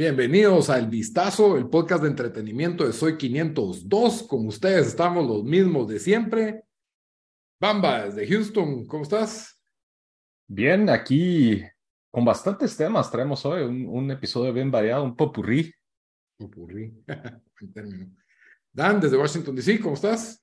Bienvenidos a El Vistazo, el podcast de entretenimiento de Soy 502. Con ustedes estamos los mismos de siempre. Bamba, desde Houston, ¿cómo estás? Bien, aquí con bastantes temas traemos hoy, un, episodio bien variado, un popurrí. Popurrí, buen término. Dan, desde Washington DC, ¿cómo estás?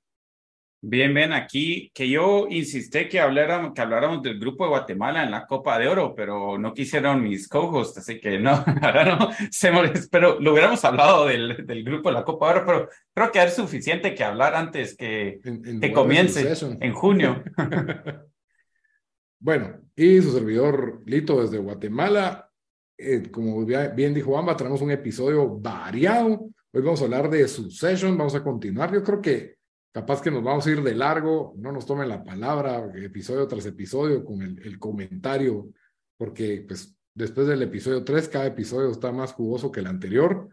Bien, bien, aquí que yo insistí que habláramos, que habláramos del grupo de Guatemala en la Copa de Oro, pero no quisieron mis co-hosts, así que no, ahora no, se pero lo hubiéramos hablado del, del, grupo de la Copa de Oro, pero creo que es suficiente que hablar antes que, que comience en junio. bueno, y su servidor Lito desde Guatemala, eh, como bien dijo Amba, tenemos un episodio variado. Hoy vamos a hablar de Succession, vamos a continuar. Yo creo que capaz que nos vamos a ir de largo, no nos tomen la palabra episodio tras episodio con el, comentario, porque pues después del episodio 3, cada episodio está más jugoso que el anterior.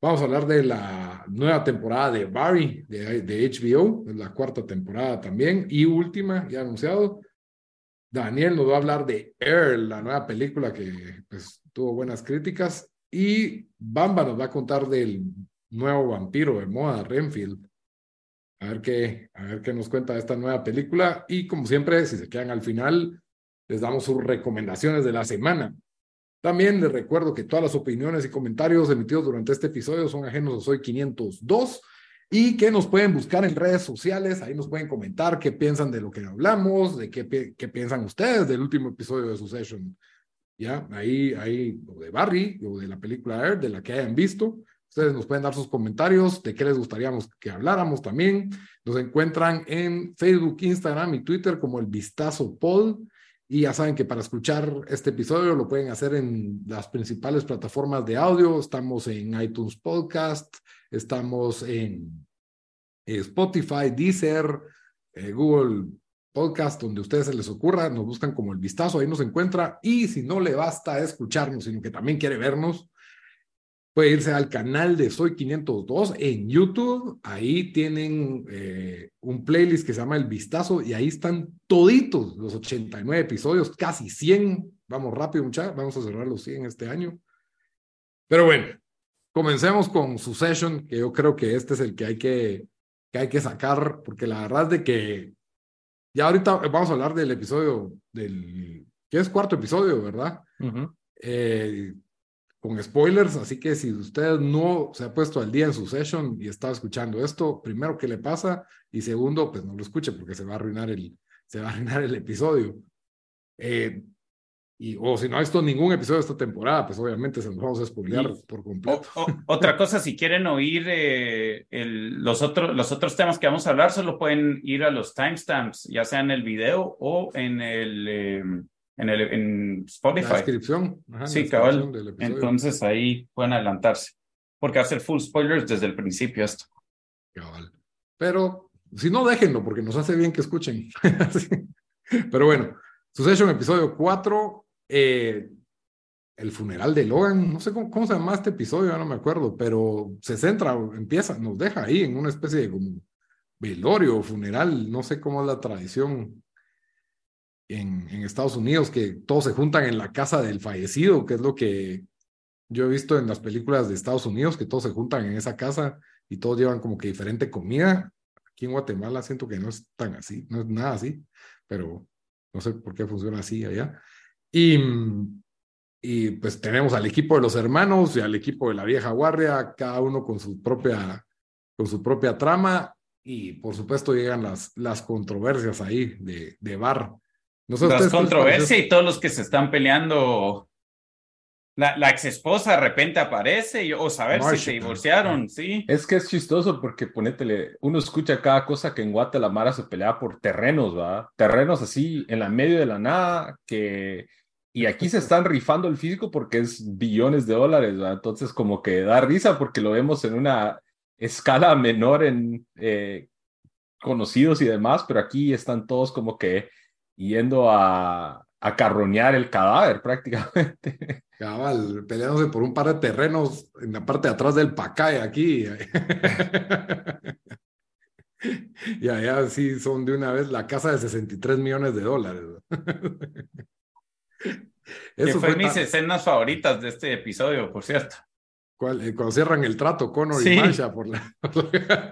Vamos a hablar de la nueva temporada de Barry de, HBO, es la cuarta temporada también y última, ya anunciado. Daniel nos va a hablar de Air, la nueva película que pues tuvo buenas críticas. Y Bamba nos va a contar del nuevo vampiro de moda, Renfield a ver qué, a ver qué nos cuenta esta nueva película. Y como siempre, si se quedan al final, les damos sus recomendaciones de la semana. También les recuerdo que todas las opiniones y comentarios emitidos durante este episodio son ajenos a Soy 502 y que nos pueden buscar en redes sociales. Ahí nos pueden comentar qué piensan de lo que hablamos, de qué, qué piensan ustedes del último episodio de Succession. Ya, ahí, ahí, o de Barry, o de la película Air, de la que hayan visto. Ustedes nos pueden dar sus comentarios de qué les gustaría que habláramos también. Nos encuentran en Facebook, Instagram y Twitter como el Vistazo Pod. Y ya saben que para escuchar este episodio lo pueden hacer en las principales plataformas de audio. Estamos en iTunes Podcast, estamos en eh, Spotify, Deezer, eh, Google Podcast, donde a ustedes se les ocurra. Nos buscan como el Vistazo, ahí nos encuentra. Y si no le basta escucharnos, sino que también quiere vernos, puede irse al canal de Soy 502 en YouTube. Ahí tienen eh, un playlist que se llama El Vistazo y ahí están toditos los 89 episodios, casi 100. Vamos rápido, muchachos. Vamos a cerrar los 100 este año. Pero bueno, comencemos con Succession, que yo creo que este es el que hay que, que, hay que sacar, porque la verdad es de que ya ahorita vamos a hablar del episodio del, que es cuarto episodio, ¿verdad? eh, con spoilers, así que si usted no se ha puesto al día en su session y está escuchando esto, primero, ¿qué le pasa? Y segundo, pues no lo escuche porque se va a arruinar el, se va a arruinar el episodio. Eh, y, o si no ha visto ningún episodio de esta temporada, pues obviamente se nos vamos a spoilear por completo. otra cosa, si quieren oír eh, el, los, otros los otros temas que vamos a hablar, solo pueden ir a los timestamps, ya sea en el video o en el... Eh, en, el, en Spotify. La descripción. sí, cabal. Entonces ahí pueden adelantarse. Porque hacer full spoilers desde el principio esto. Cabal. Pero si no, déjenlo, porque nos hace bien que escuchen. Pero bueno, Succession, episodio 4. Eh, el funeral de Logan, no sé cómo, cómo, se llama este episodio, no me acuerdo, pero se centra, empieza, nos deja ahí en una especie de como velorio, funeral, no sé cómo es la tradición en, Estados Unidos, que todos se juntan en la casa del fallecido, que es lo que yo he visto en las películas de Estados Unidos, que todos se juntan en esa casa y todos llevan como que diferente comida. Aquí en Guatemala siento que no es tan así, no es nada así, pero no sé por qué funciona así allá. Y, y pues tenemos al equipo de los hermanos y al equipo de la vieja guardia, cada uno con su propia, con su propia trama. Y por supuesto llegan las, las controversias ahí de, de bar las controversias y todos los que se están peleando. La, la ex esposa de repente aparece y, o saber si se divorciaron, sí. Es que es chistoso porque ponétele, uno escucha cada cosa que en Guatemala se pelea por terrenos, ¿va? Terrenos así en la medio de la nada que y aquí se están rifando el físico porque es billones de dólares, ¿va? Entonces como que da risa porque lo vemos en una escala menor en eh, conocidos y demás, pero aquí están todos como que yendo a, a carroñar el cadáver prácticamente. Cabal, peleándose por un par de terrenos en la parte de atrás del Pacay aquí. y allá sí son de una vez la casa de 63 millones de dólares. Eso fue, mis escenas favoritas de este episodio, por cierto. Eh, cuando cierran el trato, Conor Sí. y Marsha por la...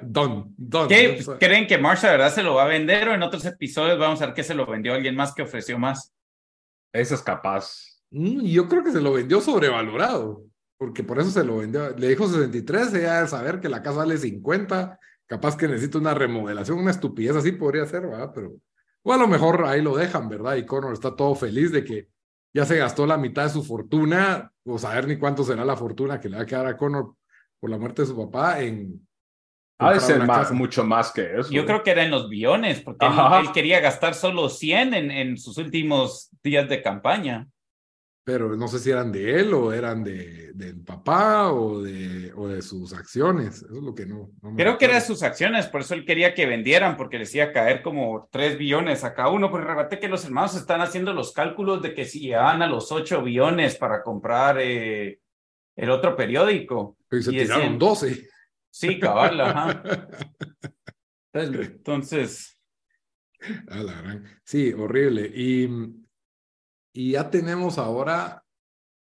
Don, Don. ¿Qué o sea, creen que Marsha de verdad se lo va a vender o en otros episodios vamos a ver que se lo vendió alguien más que ofreció más? Ese es capaz. mm, yo creo que se lo vendió sobrevalorado, porque por eso se lo vendió. Le dijo 63, ella debe saber que la casa vale 50, capaz que necesita una remodelación, una estupidez así podría ser, ¿verdad? Pero, o a lo mejor ahí lo dejan, ¿verdad? Y Conor está todo feliz de que ya se gastó la mitad de su fortuna, o saber ni cuánto será la fortuna que le va a quedar a Conor por la muerte de su papá en... Ha de ser más, mucho más que eso. Yo creo que era en los billones, porque él quería gastar solo 100 en, en sus últimos días de campaña. Pero no sé si eran de él o eran de, del papá o de, o de sus acciones. Eso es lo que no. no me Creo que era sus acciones, por eso él quería que vendieran, porque les iba a caer como 3 billones a cada uno. Porque recuerda que los hermanos están haciendo los cálculos de que si llegaban a los 8 billones para comprar eh, el otro periódico. Y se y tiraron decían- 12. Sí, cabal, ajá. Entonces, A la gran. Sí, horrible. Y, y ya tenemos ahora,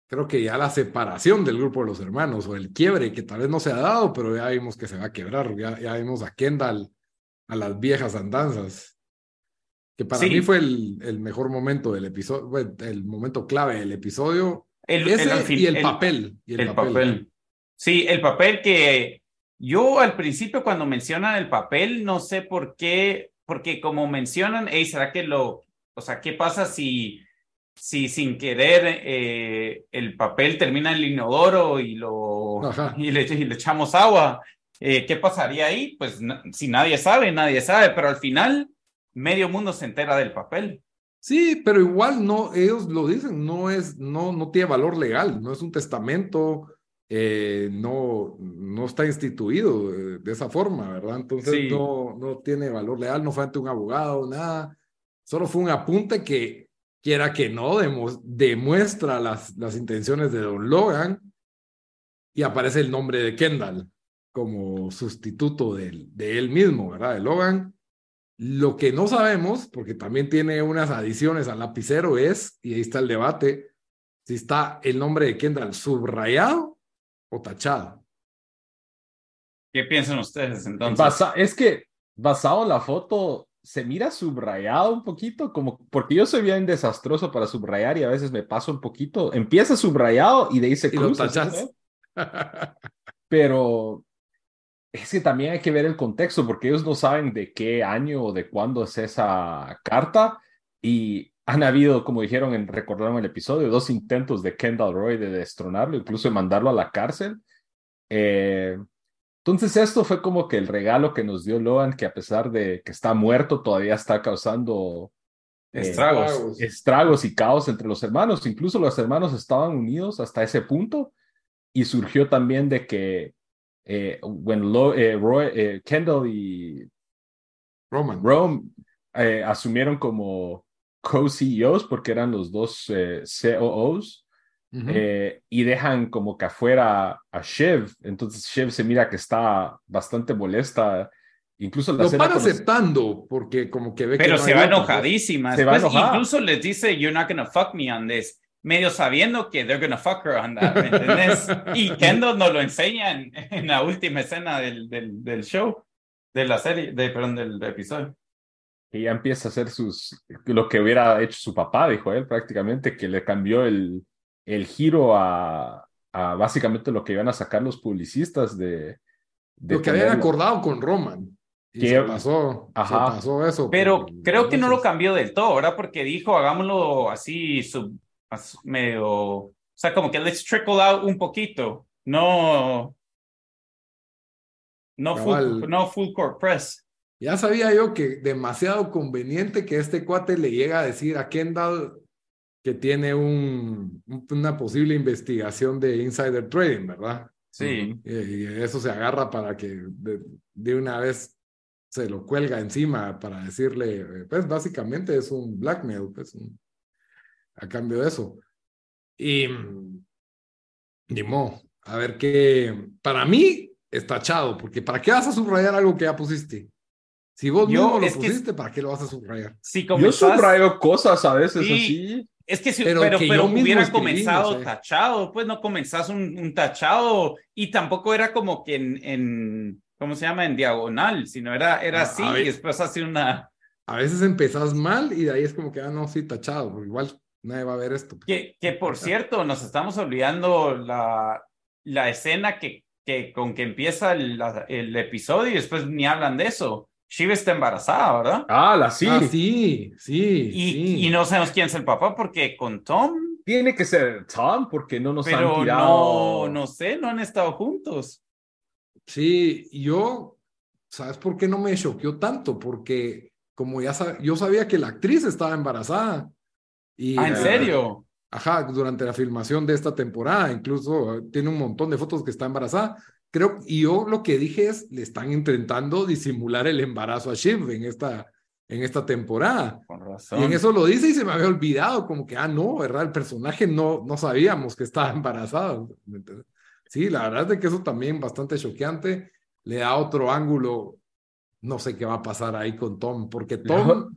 creo que ya la separación del grupo de los hermanos o el quiebre que tal vez no se ha dado, pero ya vimos que se va a quebrar. Ya, ya vimos a Kendall a las viejas andanzas. Que para Sí. mí fue el, el mejor momento del episodio, el momento clave del episodio. el, Ese el- y el, el- papel. Y el, El papel. papel. Sí, el papel que yo al principio cuando mencionan el papel, no sé por qué, porque como mencionan, hey, ¿será que lo, o sea, qué pasa si, si sin querer eh, el papel termina en el inodoro y lo y le, y le echamos agua? Eh, ¿Qué pasaría ahí? Pues si nadie sabe, nadie sabe, pero al final medio mundo se entera del papel. Sí, pero igual no, ellos lo dicen, no es, no, no tiene valor legal, no es un testamento, eh, no, no está instituido de esa forma, ¿verdad? Entonces Sí. no, no tiene valor legal, no fue ante un abogado, nada, solo fue un apunte que, quiera que no, demuestra las, las intenciones de Don Logan y aparece el nombre de Kendall como sustituto del- de él mismo, ¿verdad? De Logan. Lo que no sabemos, porque también tiene unas adiciones al lapicero, es, y ahí está el debate, si está el nombre de Kendall subrayado o tachado. ¿Qué piensan ustedes entonces? Basa- es que basado en la foto, se mira subrayado un poquito, como porque yo soy bien desastroso para subrayar y a veces me paso un poquito. Empieza subrayado y de ahí se cruza. ¿sí? Pero es que también hay que ver el contexto, porque ellos no saben de qué año o de cuándo es esa carta. Y han habido, como dijeron, en, recordaron el episodio, dos intentos de Kendall Roy de destronarlo, incluso de mandarlo a la cárcel. Eh, entonces esto fue como que el regalo que nos dio Logan, que a pesar de que está muerto, todavía está causando eh, Estragos. estragos y caos entre los hermanos. Incluso los hermanos estaban unidos hasta ese punto y surgió también de que eh, when Lo- eh, Roy, eh, Kendall y Roman. Rome eh, asumieron como co-CEOs porque eran los dos eh, Ujú. eh, y dejan como que afuera a Shiv. Entonces Shiv se mira que está bastante molesta. Incluso la Lo van los- aceptando, porque como que ve que Pero no se va enojadísima. Se va incluso les dice, you're not gonna fuck me on this. Medio sabiendo que they're gonna fuck her on that, ¿me entendés? Y Kendall nos lo enseña en, en la última escena del, del, del show, de la serie, de, perdón, del episodio. que ya empieza a hacer sus lo que hubiera hecho su papá, dijo él prácticamente, que le cambió el, el giro a, a básicamente lo que iban a sacar los publicistas de, de Lo que habían ponerlo- acordado con Roman. Y Que- se pasó, Ajá. se pasó eso. Pero por- creo que no lo cambió del todo, ¿verdad? Porque dijo, hagámoslo así, sub, as- medio, o sea, como que let's trickle out un poquito. No, no full, no full court press. Ya sabía yo que demasiado conveniente que este cuate le llega a decir a Kendall que tiene un, un- una posible investigación de insider trading, ¿verdad? Sí. Y, y eso se agarra para que de, de una vez se lo cuelga encima para decirle, pues básicamente es un blackmail, pues un- a cambio de eso. Y ni modo, a ver qué, para mí está tachado, porque ¿para qué vas a subrayar algo que ya pusiste? Si vos Yo, mismo lo es que- pusiste, ¿para qué lo vas a subrayar? Sí, Yo comenzás- subrayo cosas a veces Sí. así. Es que si, Pero pero, que pero, hubiera escribí, comenzado no sé. tachado, pues no comenzás un, un tachado y tampoco era como que en, en, ¿cómo se llama? En diagonal, sino era, era Ah, así y después así una, A veces empezás mal y de ahí es como que, ah, no, sí, tachado, porque igual nadie va a ver esto. que, que por cierto, nos estamos olvidando la, la escena que, que con que empieza el, la- el episodio y después ni hablan de eso. Shiva está embarazada, ¿verdad? Ah, la sí. Ah, sí, sí, Y, sí. y no sabemos quién es el papá porque con Tom, Tiene que ser Tom porque no nos han pero tirado. no, no sé, no han estado juntos. Sí, yo, ¿sabes por qué no me choqueó tanto? Porque como ya sab- yo sabía que la actriz estaba embarazada. Y, Ah, ¿en eh, serio? Ajá, durante la filmación de esta temporada, incluso eh, tiene un montón de fotos que está embarazada. Creo, y yo lo que dije es, le están intentando disimular el embarazo a Shiv en esta, en esta temporada. Con Y razón. en eso lo dice y se me había olvidado, como que, ah, no, ¿verdad? El personaje no, no sabíamos que estaba embarazada. ¿me entiendes? Sí, la verdad es de que eso también bastante choqueante, le da otro ángulo, no sé qué va a pasar ahí con Tom, porque Tom,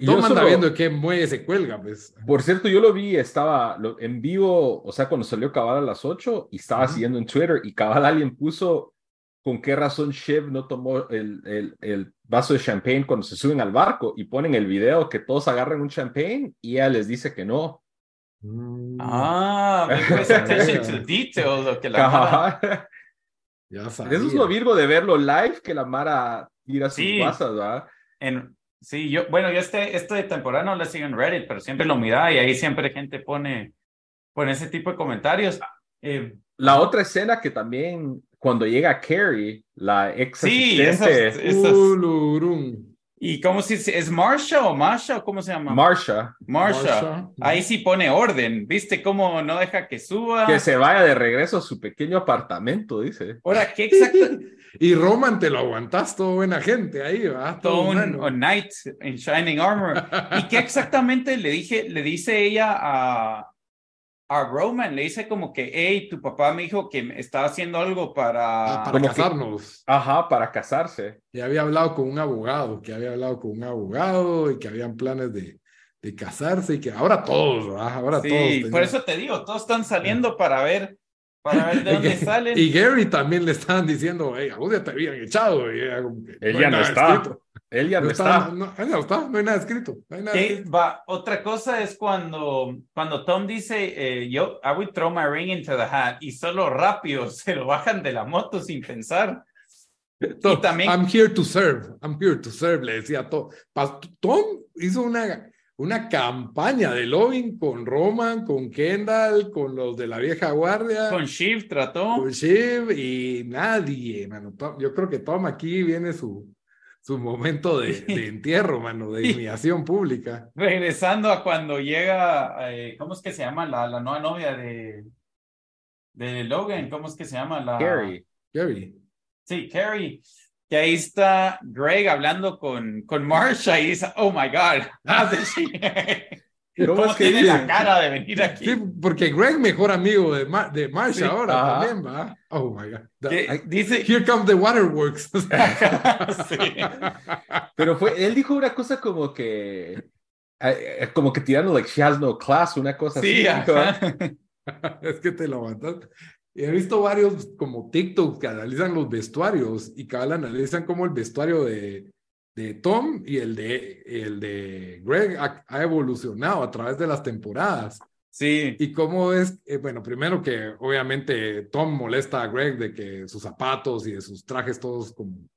Y yo Tom anda solo- viendo qué muelle se cuelga, pues. Por cierto, yo lo vi, estaba lo- en vivo, o sea, cuando salió Cabal a las 8 y estaba siguiendo en Twitter y Cabal alguien puso con qué razón Shiv no tomó el, el, el vaso de champagne cuando se suben al barco y ponen el video que todos agarran un champagne y ella les dice que no. Mm, Ah, attention to detail, lo que la Mara- ya. Eso es lo Virgo de verlo live que la Mara tira sus Sí. guasas, ¿verdad? en, sí, yo, bueno, yo este, este de temporada no lo sigo en Reddit, pero siempre lo miraba y ahí siempre gente pone, pone ese tipo de comentarios. Eh, La otra escena que también, cuando llega Carrie, la ex Sí, asistente, esas-. ¿Y cómo se dice? ¿Es Marsha o Masha o cómo se llama? Marsha, Marsha. Marsha. Ahí sí pone orden. ¿Viste cómo no deja que suba? que se vaya de regreso a su pequeño apartamento, dice. Ahora, ¿qué exacto? Y Roman te lo aguantas, todo buena gente ahí, va. Todo un, bueno. un knight en Shining Armor. ¿Y qué exactamente le dije, le dice ella a, a Roman? Le dice como que, hey, tu papá me dijo que estaba haciendo algo para... Ah, para como que- casarnos. Ajá, para casarse. Ya había hablado con un abogado, que había hablado con un abogado y que habían planes de, de casarse y que ahora todos, ¿verdad? Ahora Sí, todos. por tenían- eso te digo, todos están saliendo para ver, para ver de Y dónde salen. Y Gary también le estaban diciendo, hey, a vos ya te habían echado. Y ella como que, Él hay ya no está. escrito. Él ya no, No está. está, no, no está, no hay nada escrito. no hay nada Que escrito. va, otra cosa es cuando, cuando Tom dice, eh, yo, I would throw my ring into the hat, y solo rápido se lo bajan de la moto sin pensar. Tom, también- I'm here to serve, I'm here to serve, le decía Tom. Tom hizo una, una campaña de lobbying con Roman, con Kendall, con los de la vieja guardia. Con Shiv trató. con Shiv y nadie, mano. Yo creo que Tom aquí viene su, su momento de, de entierro, mano, de humillación pública. Regresando a cuando llega, eh, ¿cómo es que se llama la, la nueva novia de, de Logan? ¿Cómo es que se llama? La, Gary. Gary. Sí, Carrie. Que ahí está Greg hablando con, con Marsha y dice, oh my God, how did she-" ¿Cómo ¿Cómo es que tiene la cara de venir aquí? Sí, porque Greg, mejor amigo de, Ma- de Marsha Sí. ahora Ajá. también, va. Oh my God. The- dice, Here comes the waterworks. Sí. Pero fue, él dijo una cosa como que, eh, eh, como que tirando, like, she has no class, una cosa sí, así. ajá. es que te lo aguantas. He visto varios como TikToks que analizan los vestuarios y cada analizan como el vestuario de, de Tom y el de, el de Greg ha, ha evolucionado a través de las temporadas. Sí, Y cómo es, eh, bueno, primero que obviamente Tom molesta a Greg de que sus zapatos y de sus trajes todos como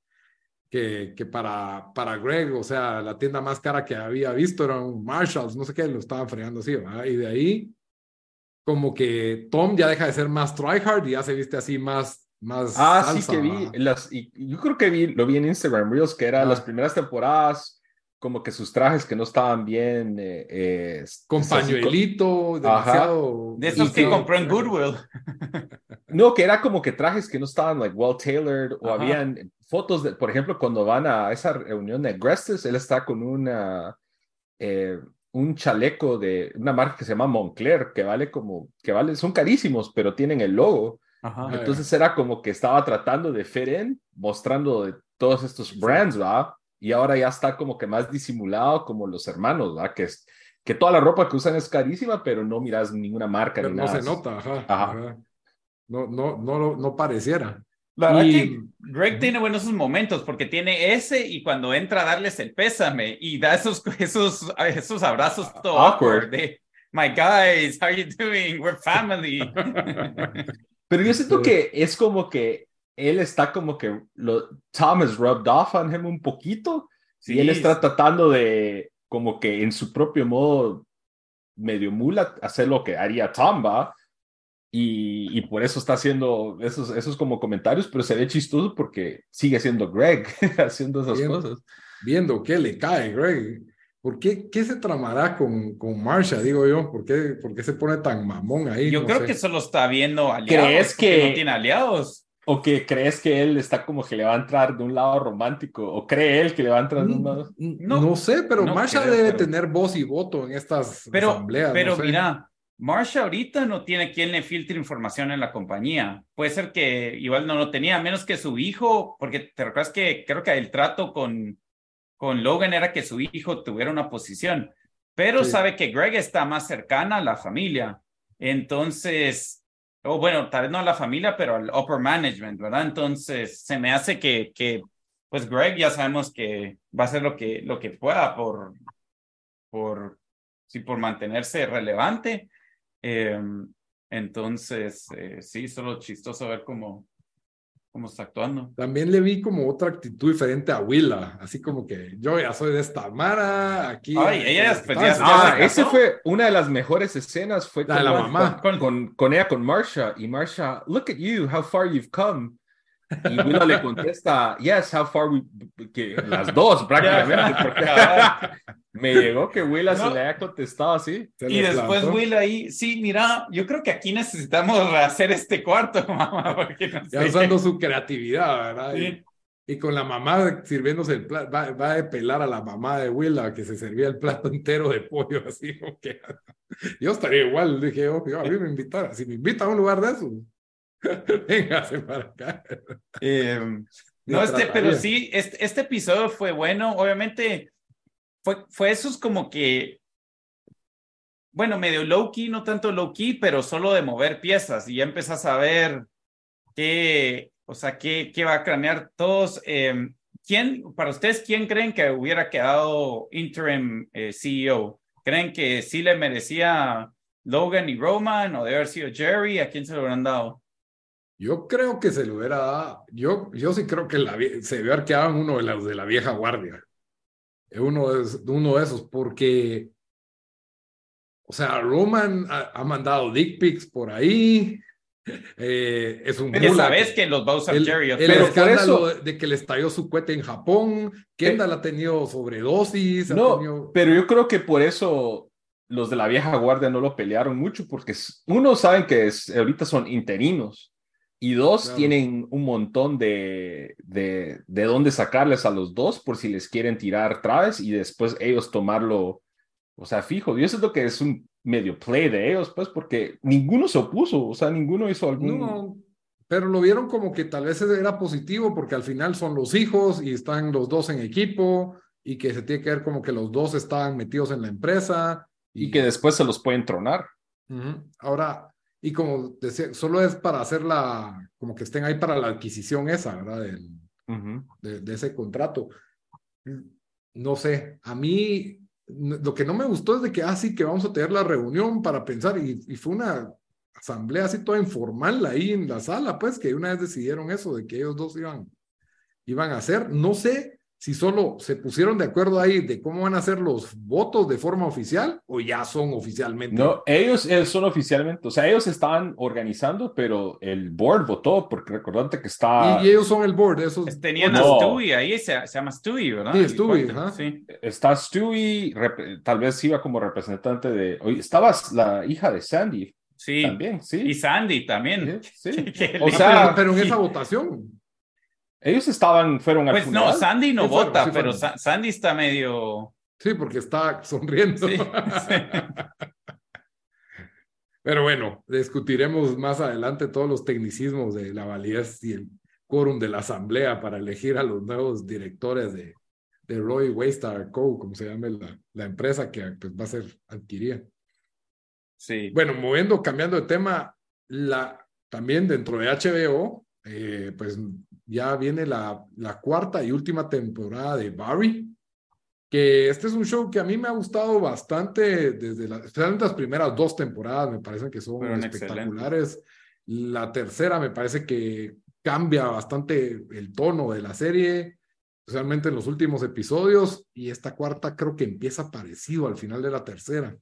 que, que para, para Greg, o sea, la tienda más cara que había visto era un Marshalls, no sé qué, lo estaban fregando así, ¿verdad? Y de ahí como que Tom ya deja de ser más tryhard y ya se viste así más, más Ah, salsa, sí que vi, ¿verdad? las, y yo creo que vi, lo vi en Instagram Reels, que eran Ah. las primeras temporadas, como que sus trajes que no estaban bien. eh, eh, Con así, demasiado... de esos que compró en Goodwill. No, que era como que trajes que no estaban like well tailored o Ajá. habían fotos de, por ejemplo, cuando van a esa reunión de Grestes, él está con una eh, un chaleco de una marca que se llama Moncler, que vale como, que vale, son carísimos, pero tienen el logo. Ajá. Entonces era como que estaba tratando de fit in, mostrando de todos estos brands, ¿va? Y ahora ya está como que más disimulado como los hermanos, ¿va? Que es, que toda la ropa que usan es carísima, pero no miras ninguna marca Pero ni no nada. se nota, ajá. Ajá. ajá. No, no, no, no, no pareciera. La verdad Y- que Greg tiene buenos momentos porque tiene ese y cuando entra a darles el pésame y da esos, esos, esos abrazos todo Awkward. awkward de My guys, how you doing? We're family. Pero yo siento Sí. que es como que él está como que lo, Tom has rubbed off on him un poquito y él está tratando de como que en su propio modo medio mula hacer lo que haría Tom, ¿va? Y, y por eso está haciendo esos, esos como comentarios, pero se ve chistoso porque sigue siendo Greg haciendo esas Bien. cosas. Viendo qué le cae, Greg. ¿Por qué, qué se tramará con, con Marsha, digo yo? ¿Por qué, por qué se pone tan mamón ahí? Yo No creo sé. que solo está viendo aliados. ¿Crees que- no tiene aliados? ¿O que crees que él está como que le va a entrar de un lado romántico? ¿O cree él que le va a entrar de un lado? No, no, sé, pero no Marsha creo, debe pero- tener voz y voto en estas Pero, asambleas. pero no sé. mira, Marsha ahorita no tiene quien le filtre información en la compañía. Puede ser que igual no lo tenía, a menos que su hijo, porque te recuerdas que creo que el trato con, con Logan era que su hijo tuviera una posición, pero Sí. sabe que Greg está más cercana a la familia. Entonces, o bueno, tal vez no a la familia, pero al upper management, ¿verdad? Entonces, se me hace que, que pues Greg ya sabemos que va a hacer lo que, lo que pueda por, por, sí, por mantenerse relevante. Eh, entonces, eh, sí, solo chistoso ver cómo, cómo está actuando. También le vi como otra actitud diferente a Willa, así como que yo ya soy de esta Mara, aquí. Ay, ella ya- en- Ah, se ese fue una de las mejores escenas. Fue La de con la mamá. Con, con, con ella, con Marsha. Y Marsha, look at you, how far you've come. Y Willa le contesta, yes, how far we. Que las dos, prácticamente. porque me llegó que Willa se No. le haya contestado así. se Y después plantó. Will ahí, sí, mira, yo creo que aquí necesitamos hacer este cuarto, mamá, porque no Ya sé usando su creatividad, ¿verdad? Y- Sí. Y, con la mamá sirviéndose el plato, va, va a pelar a la mamá de Willa que se servía el plato entero de pollo, así que. Yo estaría igual, dije yo, yo, a mí me invitaron, si me invitan a un lugar de eso, véngase para acá. Eh, no, este, pero sí, este, este episodio fue bueno. Obviamente, fue, fue esos como que, bueno, medio low key, no tanto low key, pero solo de mover piezas y ya empezás a ver qué, o sea, qué, qué va a cranear todos. Eh, ¿Quién, para ustedes, quién creen que hubiera quedado interim eh, CEO? ¿Creen que sí le merecía Logan y Roman o de haber sido Jerry? ¿A quién se lo hubieran dado? Yo creo que se le hubiera dado, yo, yo sí creo que la, se quedado en uno de los de la vieja guardia. Uno de, esos- uno de esos, porque, o sea, Roman ha, ha mandado dick pics por ahí. eh, es un mula sabes que los va a usar El, Jerry. el Pero escándalo eso- de, que le estalló su cohete en Japón. Kendall ha tenido sobredosis. No, tenido- pero yo creo que por eso los de la vieja guardia no lo pelearon mucho, porque es- uno saben que es- ahorita son interinos y dos Claro. tienen un montón de, de, de dónde sacarles a los dos por si les quieren tirar traves y después ellos tomarlo, o sea, fijo. Y eso es lo que es un medio play de ellos, pues, porque ninguno se opuso, o sea, ninguno hizo algún... No, pero lo vieron como que tal vez era positivo porque al final son los hijos y están los dos en equipo y que se tiene que ver como que los dos estaban metidos en la empresa. Y que después se los pueden tronar. Ahora, y como decía, solo es para hacer la, como que estén ahí para la adquisición esa, ¿verdad? Del, de, de ese contrato. No sé, a mí lo que no me gustó es de que, ah, sí, que vamos a tener la reunión para pensar, y, y fue una asamblea así toda informal ahí en la sala, pues, que una vez decidieron eso, de que ellos dos iban, iban a hacer. No sé si solo se pusieron de acuerdo ahí de cómo van a ser los votos de forma oficial o ya son oficialmente. No, ellos, ellos son oficialmente, o sea, ellos estaban organizando, pero el board votó, porque recordate que está, Y, y ellos son el board, esos. Tenían No. a Stewie ahí, se, se llama Stewie, ¿verdad? Sí, Stewie, ajá. Sí. está Stewie, rep- tal vez iba como representante de, oye, estaba la hija de Sandy Sí. también, Y sí. Sandy también. Sí, sí. O sea, pero, pero en esa votación. Ellos estaban, fueron al Pues no. Sandy no Sí fueron, vota, sí pero fueron. Sandy está medio. Sí, porque está sonriendo. Sí, Pero bueno, discutiremos más adelante todos los tecnicismos de la validez y el quórum de la asamblea para elegir a los nuevos directores de, de Roy Waystar Co., como se llama la, la empresa que pues, va a ser adquirida. Sí. Bueno, moviendo, cambiando de tema, la, también dentro de HBO, eh, pues ya viene la, la cuarta y última temporada de Barry, que este es un show que a mí me ha gustado bastante desde la, especialmente las primeras dos temporadas, me parecen que son Fueron espectaculares. La tercera me parece que cambia bastante el tono de la serie, especialmente en los últimos episodios, y esta cuarta creo que empieza parecido al final de la tercera.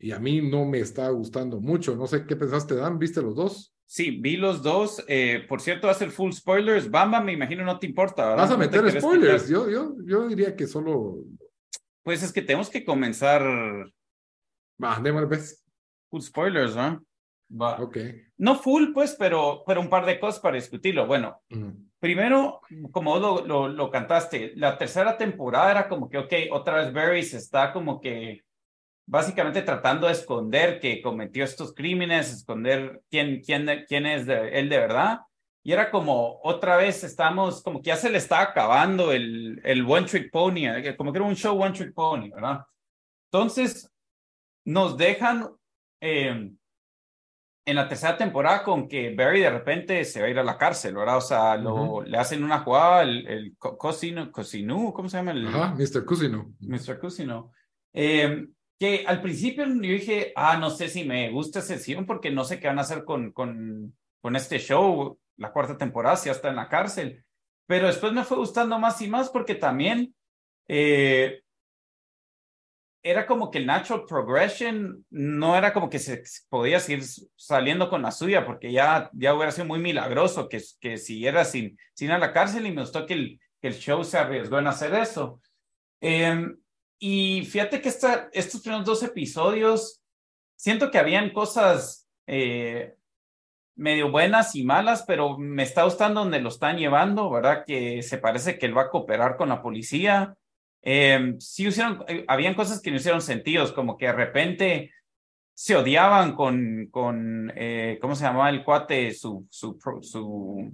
Y a mí no me está gustando mucho. No sé qué pensaste, Dan. ¿Viste los dos? Sí, vi los dos. Eh, por cierto, hace full spoilers. Bamba, me imagino no te importa. ¿verdad? Vas a No te meter querés spoilers. Yo, yo, yo diría que solo. Pues es que tenemos que comenzar Va, démosle, pues. full spoilers, ¿no? Va. Ok. No full, pues, pero, pero un par de cosas para discutirlo. Bueno, Ujú. primero, como lo, lo, lo cantaste, la tercera temporada era como que, ok, otra vez Barry se está como que básicamente tratando de esconder que cometió estos crímenes, esconder quién, quién, quién es de, él de verdad. Y era como otra vez estamos, como que ya se le está acabando el, el One Trick Pony, eh, como que era un show One Trick Pony, ¿verdad? Entonces, nos dejan eh, en la tercera temporada con que Barry de repente se va a ir a la cárcel, ¿verdad? O sea, lo, le hacen una jugada, el, el co- cocino, cocinu, ¿cómo se llama? El, Ajá, Mr. Cusino. Mr. Cusino. Eh, que al principio yo dije, ah, no sé si me gusta sesión porque no sé qué van a hacer con, con, con este show, la cuarta temporada, si ya está en la cárcel. Pero después me fue gustando más y más porque también eh, era como que el natural progression no era como que se podía seguir saliendo con la suya porque ya, ya hubiera sido muy milagroso que, que siguiera sin, sin a la cárcel y me gustó que el, que el show se arriesgó en hacer eso. Eh, y fíjate que esta, estos primeros dos episodios, siento que habían cosas eh, medio buenas y malas, pero me está gustando donde lo están llevando, ¿verdad? Que se parece que él va a cooperar con la policía. Eh, sí hicieron, eh, habían cosas que no hicieron sentidos, como que de repente se odiaban con, con eh, ¿cómo se llamaba el cuate? Su, su, pro- su,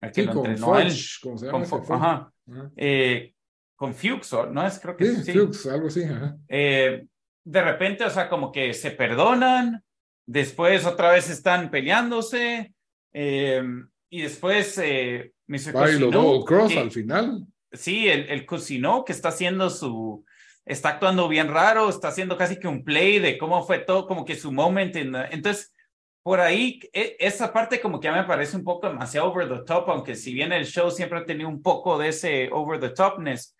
el que Sí, lo con entrenó a él. Con ajá. Ajá. Eh, con Fuchs, ¿o ¿no es? Creo que Sí, sí. Fuchs, algo así. Eh, de repente, o sea, como que se perdonan, después otra vez están peleándose, eh, y después eh, Mr. Double cross que- al final. Sí, el, el que está haciendo su, está actuando bien raro, está haciendo casi que un play de cómo fue todo, como que su moment. the- entonces, por ahí, e- esa parte como que ya me parece un poco demasiado over the top, aunque si bien el show siempre ha tenido un poco de ese over the topness,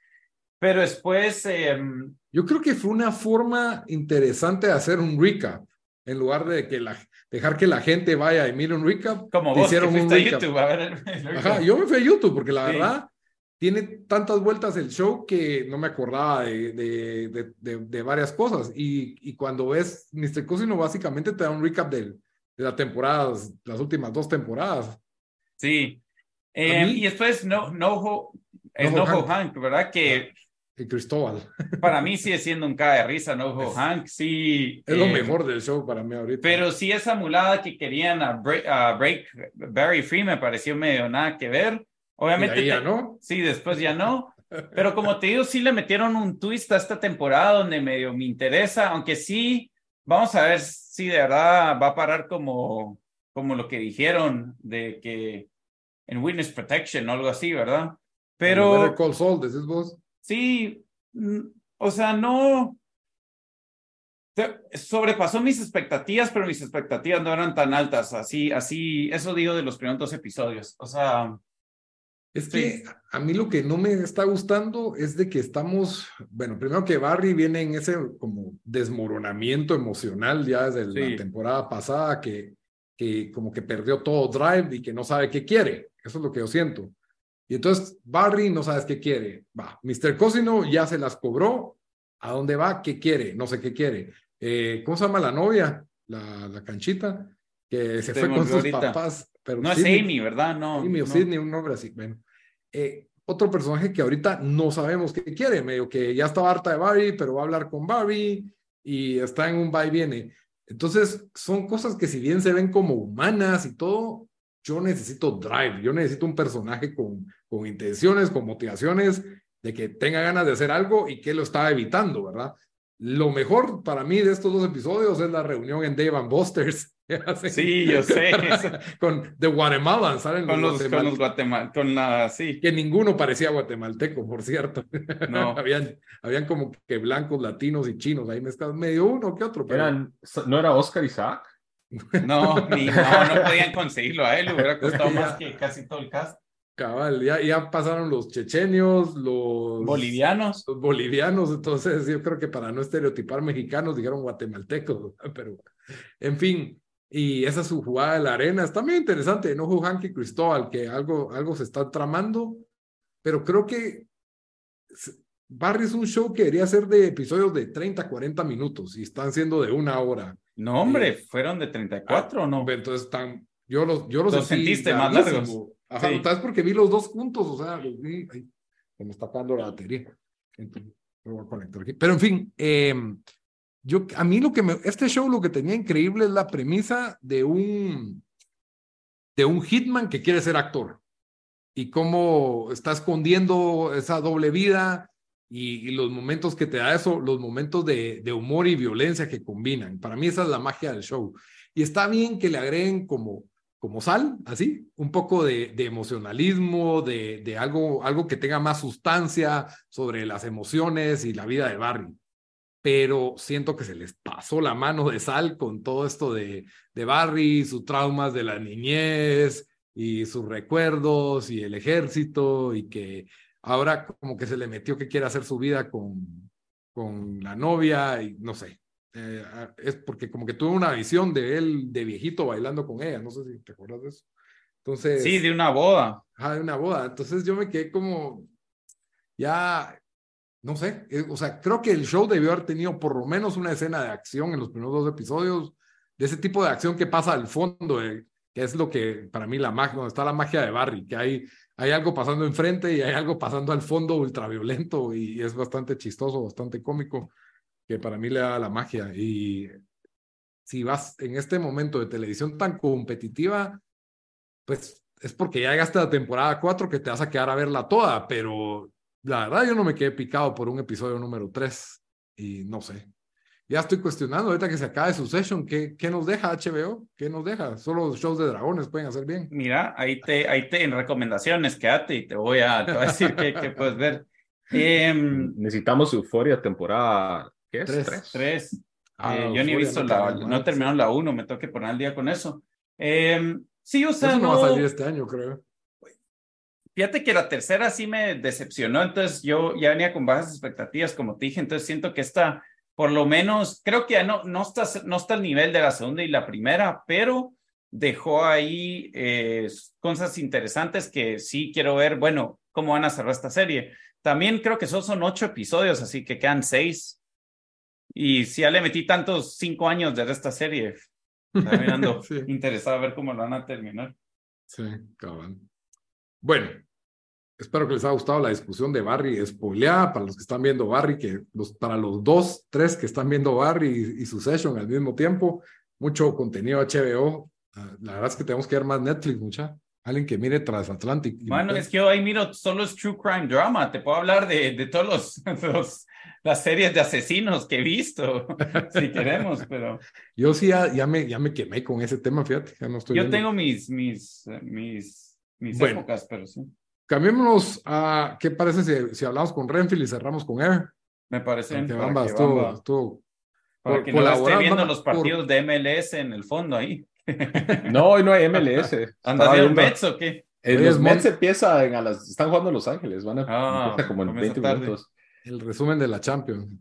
pero después, em, Yo creo que fue una forma interesante de hacer un recap. En lugar de que la, dejar que la gente vaya y mire un recap, como vos que hicieron un fuiste a recap. YouTube a ver el, el Ajá, yo me fui a YouTube porque la Sí. verdad tiene tantas vueltas el show que no me acordaba de, de, de, varias cosas. Y, y cuando ves Mr. Cosino, básicamente te da un recap del- de las temporadas, las últimas dos temporadas. Sí. Eh, mí- y después No, no, Noho Noho Hank. Hank, ¿verdad? Que Y Cristóbal. para mí sigue siendo un cae de risa, Noho Es- Hank, sí. Es lo eh, mejor del show para mí ahorita. Pero sí esa mulada que querían a break, a break Barry Free me pareció medio nada que ver. Y Obviamente. ahí ya te- no. Sí, después ya no. Pero como te digo, sí le metieron un twist a esta temporada donde medio me interesa, aunque sí, vamos a ver si de verdad va a parar como, como lo que dijeron de que en Witness Protection o algo así, ¿verdad? Pero. Better Pero Call Saul, decís vos. Sí, mm, o sea, no. Sobrepasó mis expectativas, pero mis expectativas no eran tan altas. Así, así, eso digo de los primeros dos episodios. O sea, Es que a mí lo que no me está gustando es de que estamos, bueno, primero que Barry viene en ese como desmoronamiento emocional ya desde Sí. la temporada pasada que, que como que perdió todo drive y que no sabe qué quiere. Eso es lo que yo siento. Y entonces Barry no sabes qué quiere. Va, Mr. Cosino ya se las cobró. ¿A dónde va? ¿Qué quiere? No sé qué quiere. Eh, ¿Cómo se llama la novia? La, la canchita que se Se fue con sus ahorita. papás. Pero no es Sidney- Amy, ¿verdad? No. Amy o no. Sidney, un nombre así. Bueno, Eh, otro personaje que ahorita no sabemos qué quiere, medio que ya estaba harta de Barry, pero va a hablar con Barry y está en un va y viene. Entonces, son cosas que si bien se ven como humanas y todo, yo necesito drive, yo necesito un personaje con, con intenciones, con motivaciones de que tenga ganas de hacer algo y que lo estaba evitando, ¿verdad? Lo mejor para mí de estos dos episodios es la reunión en Dave and Buster's. Sí, yo sé. con The Guatemalan, ¿saben? Con los, con los guatemal con la, sí. Que ninguno parecía guatemalteco, por cierto. No. habían, habían como que blancos, latinos y chinos ahí mezclados, medio uno que otro. Pero... Eran, ¿No era Oscar Isaac? No, ni, no, no podían conseguirlo a él, le hubiera costado más que casi todo el cast. Cabal, ya, ya pasaron los chechenios, los bolivianos. Los bolivianos, entonces yo creo que para no estereotipar mexicanos dijeron guatemaltecos, pero en fin, y esa es su jugada de la arena, está muy interesante, no Hanky Cristóbal, que algo, algo se está tramando, pero creo que Barry es un show que debería ser de episodios de 30, 40 minutos y están siendo de una hora. No, hombre, fueron de 34 o no. Entonces están, yo los, yo los, los sentiste más largos. Ajá, sí. ¿sabes? Porque vi los dos juntos, o sea, los vi, ay, se me está acabando la batería. Entonces, voy a conectar aquí. Pero en fin, eh, yo, a mí lo que me, este show lo que tenía increíble es la premisa de un, de un hitman que quiere ser actor y cómo está escondiendo esa doble vida y, y los momentos que te da eso, los momentos de, de humor y violencia que combinan. Para mí esa es la magia del show. Y está bien que le agreguen como como sal, así, un poco de, de emocionalismo, de, de, algo, algo que tenga más sustancia sobre las emociones y la vida de Barry. Pero siento que se les pasó la mano de sal con todo esto de, de Barry, sus traumas de la niñez y sus recuerdos y el ejército y que ahora como que se le metió que quiere hacer su vida con, con la novia y no sé, eh, es porque como que tuve una visión de él de viejito bailando con ella, no sé si te acuerdas de eso. Entonces, sí, de una boda. Ah, de una boda. Entonces yo me quedé como, ya, no sé, eh, o sea, creo que el show debió haber tenido por lo menos una escena de acción en los primeros dos episodios, de ese tipo de acción que pasa al fondo, eh, que es lo que para mí la magia, donde está la magia de Barry, que hay, hay algo pasando enfrente y hay algo pasando al fondo ultraviolento y es bastante chistoso, bastante cómico que para mí le da la magia. Y si vas en este momento de televisión tan competitiva, pues es porque ya llegaste a la temporada 4 que te vas a quedar a verla toda, pero la verdad yo no me quedé picado por un episodio número 3 y no sé. Ya estoy cuestionando ahorita que se acabe su session, ¿qué, ¿qué nos deja HBO? ¿Qué nos deja? Solo los shows de dragones pueden hacer bien. Mira, ahí te, ahí te en recomendaciones, quédate y te voy a, te voy a decir qué, qué puedes ver. Eh, Necesitamos Euforia temporada ¿Qué es? Tres. Tres. Tres. Ah, eh, yo ni he visto la, no he terminado la uno, me tengo que poner al día con eso. Eh, sí, o sea, eso no, no, va a salir este año, creo. Fíjate que la tercera sí me decepcionó, entonces yo ya venía con bajas expectativas, como te dije, entonces siento que esta, por lo menos, creo que ya no, no, está, no está al nivel de la segunda y la primera, pero dejó ahí eh, cosas interesantes que sí quiero ver, bueno, cómo van a cerrar esta serie. También creo que son, son ocho episodios, así que quedan seis. Y si ya le metí tantos cinco años de esta serie, mirando sí. interesado a ver cómo lo van a terminar. Sí, cabrón. Bueno, espero que les haya gustado la discusión de Barry spoileada para los que están viendo Barry, que los, para los dos, tres que están viendo Barry y, y su session al mismo tiempo, mucho contenido HBO. Uh, la verdad es que tenemos que ver más Netflix, mucha. Alguien que mire Transatlantic. Bueno, es que yo ahí miro solo es True Crime Drama. Te puedo hablar de, de todos los, los las series de asesinos que he visto, si queremos, pero... Yo sí ya, ya, me, ya me quemé con ese tema, fíjate, ya no estoy Yo viendo. tengo mis, mis, mis, mis Bueno. épocas, pero sí. Cambiémonos a, ¿qué parece si, si hablamos con Renfield y cerramos con Ever? Me parece. Que para Bamba que estuvo, Bamba- estuvo para por- que no esté viendo Bamba, los por- partidos de MLS en el fondo ahí. No, hoy no hay MLS. ¿Andas viendo Mets o qué? Eh, los Mets empiezan a las, están jugando en Los Ángeles, van a Ah, como en comienza 20 tarde. minutos. El resumen de la Champions.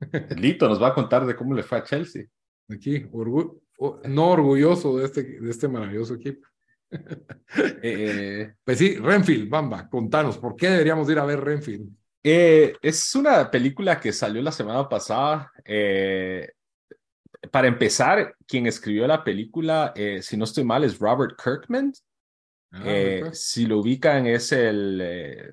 Lito nos va a contar de cómo le fue a Chelsea. Aquí, orgu- no orgulloso de este, de este maravilloso equipo. Eh, Pues sí, Renfield, Bamba, contanos, ¿por qué deberíamos ir a ver Renfield? eh, es una película que salió la semana pasada. Eh, para empezar, quien escribió la película, eh, si no estoy mal, es Robert Kirkman. Ah, Eh, si lo ubican, es el, eh,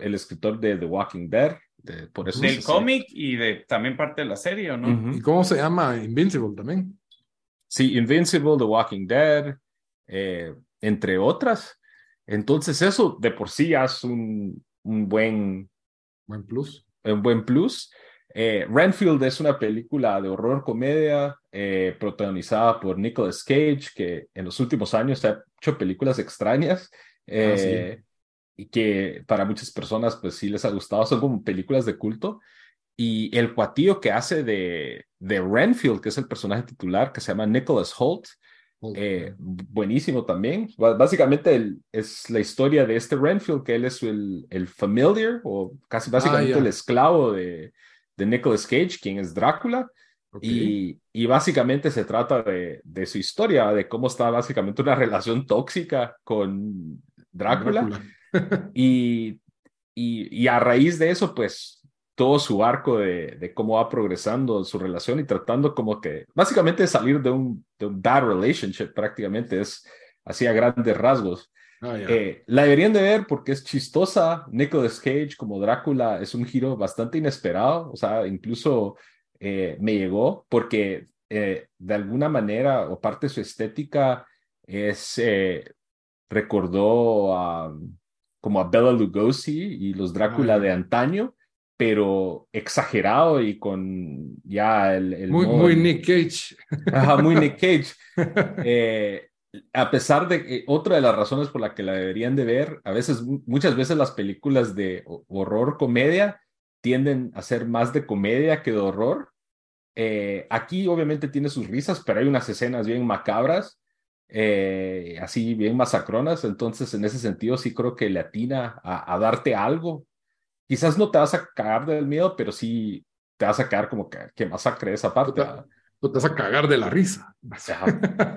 el escritor de The Walking Dead. De- por eso Del cómic y de también parte de la serie, ¿o no? Ujú. ¿Y cómo se llama Invincible también? Sí, Invincible, The Walking Dead, eh, entre otras. Entonces, eso de por sí es un, un buen, Buen plus. Un buen plus. Eh, Renfield es una película de horror comedia eh, protagonizada por Nicolas Cage, que en los últimos años ha hecho películas extrañas eh, y que para muchas personas pues sí les ha gustado, son como películas de culto. Y el cuatillo que hace de, de Renfield, que es el personaje titular, que se llama Nicholas Holt, eh, buenísimo también. Básicamente es la historia de este Renfield, que él es el, el familiar o casi básicamente ah, el esclavo de, de Nicolas Cage, quien es Drácula. Y, y, básicamente se trata de, de, su historia, de cómo está básicamente una relación tóxica con Drácula. y, y, y, a raíz de eso, pues todo su arco de, de, cómo va progresando su relación y tratando como que básicamente salir de un, de un bad relationship prácticamente es así a grandes rasgos. Ah, eh, la deberían de ver porque es chistosa. Nicolas Cage como Drácula es un giro bastante inesperado, o sea, incluso eh, me llegó porque eh, de alguna manera o parte de su estética es recordó a como a Bela Lugosi y los Drácula de antaño, pero exagerado y con ya el... muy, muy Nick Cage. Ajá, muy Nick Cage. Eh, a pesar de que otra de las razones por la que la deberían de ver, a veces, muchas veces las películas de horror comedia tienden a ser más de comedia que de horror. Eh, aquí obviamente tiene sus risas, pero hay unas escenas bien macabras, eh, así bien masacronas, entonces en ese sentido sí creo que le atina a darte algo quizás no te vas a cagar del miedo, pero sí te vas a quedar como que, que masacre esa parte. No te, vas a cagar de la risa.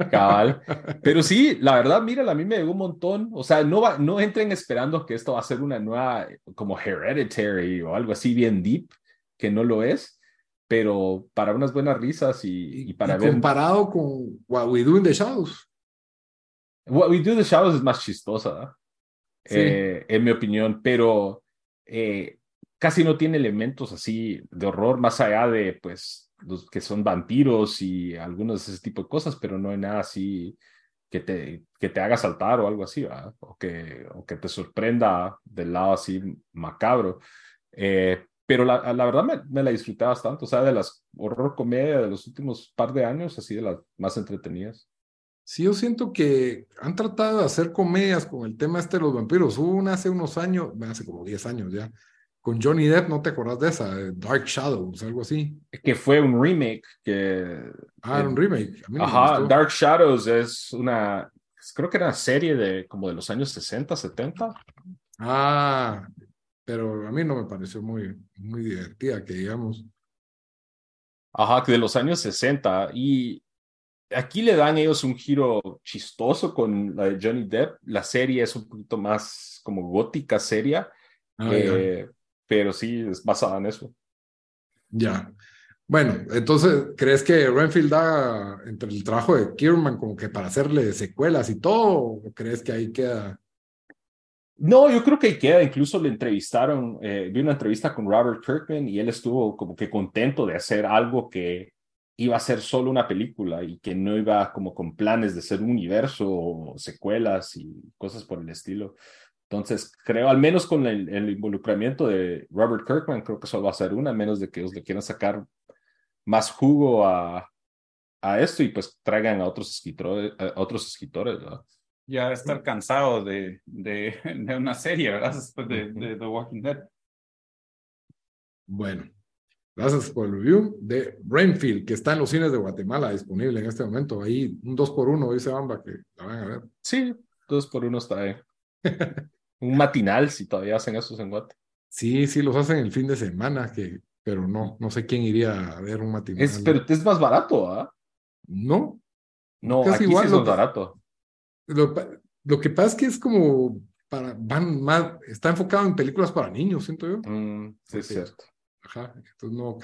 cabal. Pero sí, la verdad, mira, a mí me llegó un montón. O sea, no, va, no entren esperando que esto va a ser una nueva, como Hereditary o algo así bien deep, que no lo es. Pero para unas buenas risas y, y para ver. Comparado con What We Do in the Shadows. What We Do the Shadows es más chistosa, eh, en mi opinión, pero eh, casi no tiene elementos así de horror, más allá de, pues, los que son vampiros y algunos de ese tipo de cosas, pero no hay nada así que te, que te haga saltar o algo así, O, que, o que te sorprenda del lado así macabro. Eh, pero la, la verdad me, me, la disfruté bastante, o sea, de las horror comedia de los últimos par de años, así de las más entretenidas. Sí, yo siento que han tratado de hacer comedias con el tema este de los vampiros. Hubo una hace unos años, hace como 10 años ya, con Johnny Depp, ¿no te acordás de esa? Dark Shadows, algo así. Que fue un remake. Que, ah, un remake. ajá, Dark Shadows es una, creo que era una serie de como de los años 60, 70. Ah, pero a mí no me pareció muy, muy divertida, que digamos. Ajá, que de los años 60. Y aquí le dan ellos un giro chistoso con la de Johnny Depp. La serie es un poquito más como gótica, seria, ah, eh, pero sí es basada en eso. Ya. Bueno, entonces, ¿crees que Renfield da entre el trabajo de Kierman como que para hacerle secuelas y todo? ¿O crees que ahí queda? No, yo creo que ahí queda. Incluso le entrevistaron, eh, vi una entrevista con Robert Kirkman y él estuvo como que contento de hacer algo que iba a ser solo una película y que no iba como con planes de ser un universo o secuelas y cosas por el estilo. Entonces, creo, al menos con el, involucramiento de Robert Kirkman, creo que solo va a ser una, a menos de que ellos le quieran sacar más jugo a, a esto y pues traigan a otros escritores. A otros escritores Ya estar cansado de, de, de, una serie, ¿verdad? Después de, de The Walking Dead. Bueno, Gracias por el review de Brainfield, que está en los cines de Guatemala disponible en este momento. Ahí un 2 por 1 dice Bamba que la van a ver. Sí, 2 por 1 está ahí. un matinal, si todavía hacen esos en Guate. Sí, sí, los hacen el fin de semana, que, pero no, no sé quién iría a ver un matinal. Es, pero es más barato, ¿ah? No. No, aquí igual, sí es más barato. Lo, lo, que pasa es que es como para, van más, está enfocado en películas para niños, siento yo. Mm, sí, es cierto. Ajá, entonces no,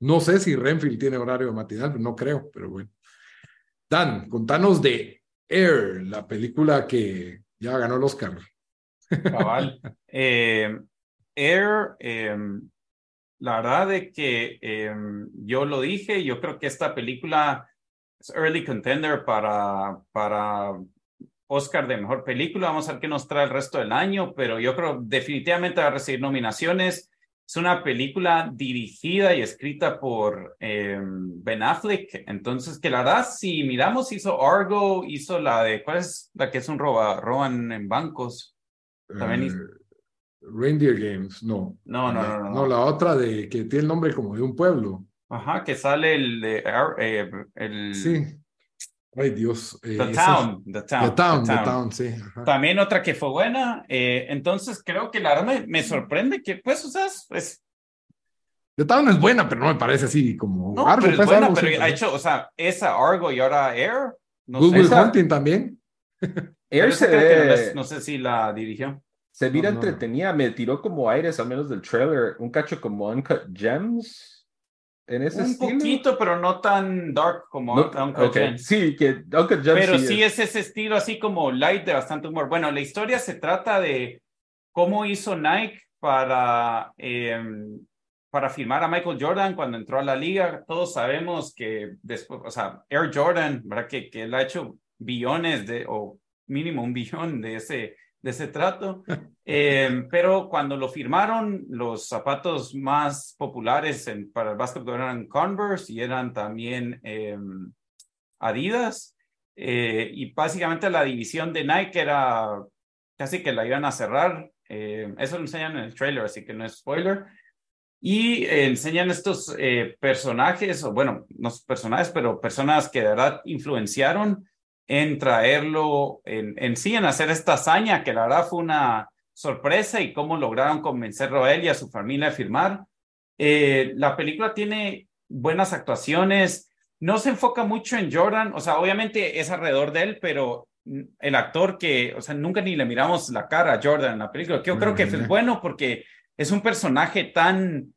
no sé si Renfield tiene horario matinal, no creo, pero bueno. Dan, contanos de Air, la película que ya ganó el Oscar. Cabal. Eh, Air, em, la verdad de que em, yo lo dije, yo creo que esta película es early contender para, para Oscar de Mejor Película. Vamos a ver qué nos trae el resto del año, pero yo creo definitivamente va a recibir nominaciones es una película dirigida y escrita por eh, Ben Affleck. Entonces, que la verdad, si miramos, hizo Argo, hizo la de, ¿cuál es la que es un roba, roban en bancos? También hizo- Eh, Reindeer Games, no. No, no, no, no, No, no. la otra de que tiene el nombre como de un pueblo. Ajá, que sale el de eh, el Sí. Ay, Dios. eh, The esa- Town, The Town, The Town, The The Town. Sí. ajá. También otra que fue buena. eh, entonces creo que la verdad me, me sorprende que, pues, o sea, es- es, The Town es buena, pero no me parece así como no, Argo, pero es pues, buena, Argo pero siempre, ha ¿no? hecho, o sea, esa Argo y ahora Air, no Good sé. Hunting también. Air se no, ve- es- no sé si la dirigió. Se mira No, no, no. entretenida, me tiró como aires, al menos del trailer, un cacho como Uncut Gems en ese Un estilo. poquito, pero no tan dark como No, Uncut ok, Gems. Sí, que Uncut Gems Pero sí sí es- es ese estilo así como light de bastante humor. Bueno, la historia se trata de cómo hizo Nike para, eh, para firmar a Michael Jordan cuando entró a la liga. Todos sabemos que después, o sea, Air Jordan, ¿verdad? Que, que él ha hecho billones de, o mínimo un billón de ese, de ese trato. Eh, pero cuando lo firmaron, los zapatos más populares para el básquetbol eran Converse y eran también eh, Adidas. Eh, y básicamente la división de Nike era casi que la iban a cerrar. Eh, eso lo enseñan en el trailer, así que no es spoiler. Y enseñan estos eh, personajes, o bueno, no personajes, pero personas que de verdad influenciaron en traerlo en, en sí, en hacer esta hazaña, que la verdad fue una sorpresa y cómo lograron convencerlo a él y a su familia de firmar. Eh, la película tiene buenas actuaciones, no se enfoca mucho en Jordan, o sea, obviamente es alrededor de él, pero el actor que, o sea, nunca ni le miramos la cara a Jordan en la película, que yo creo que es bueno porque es un personaje tan,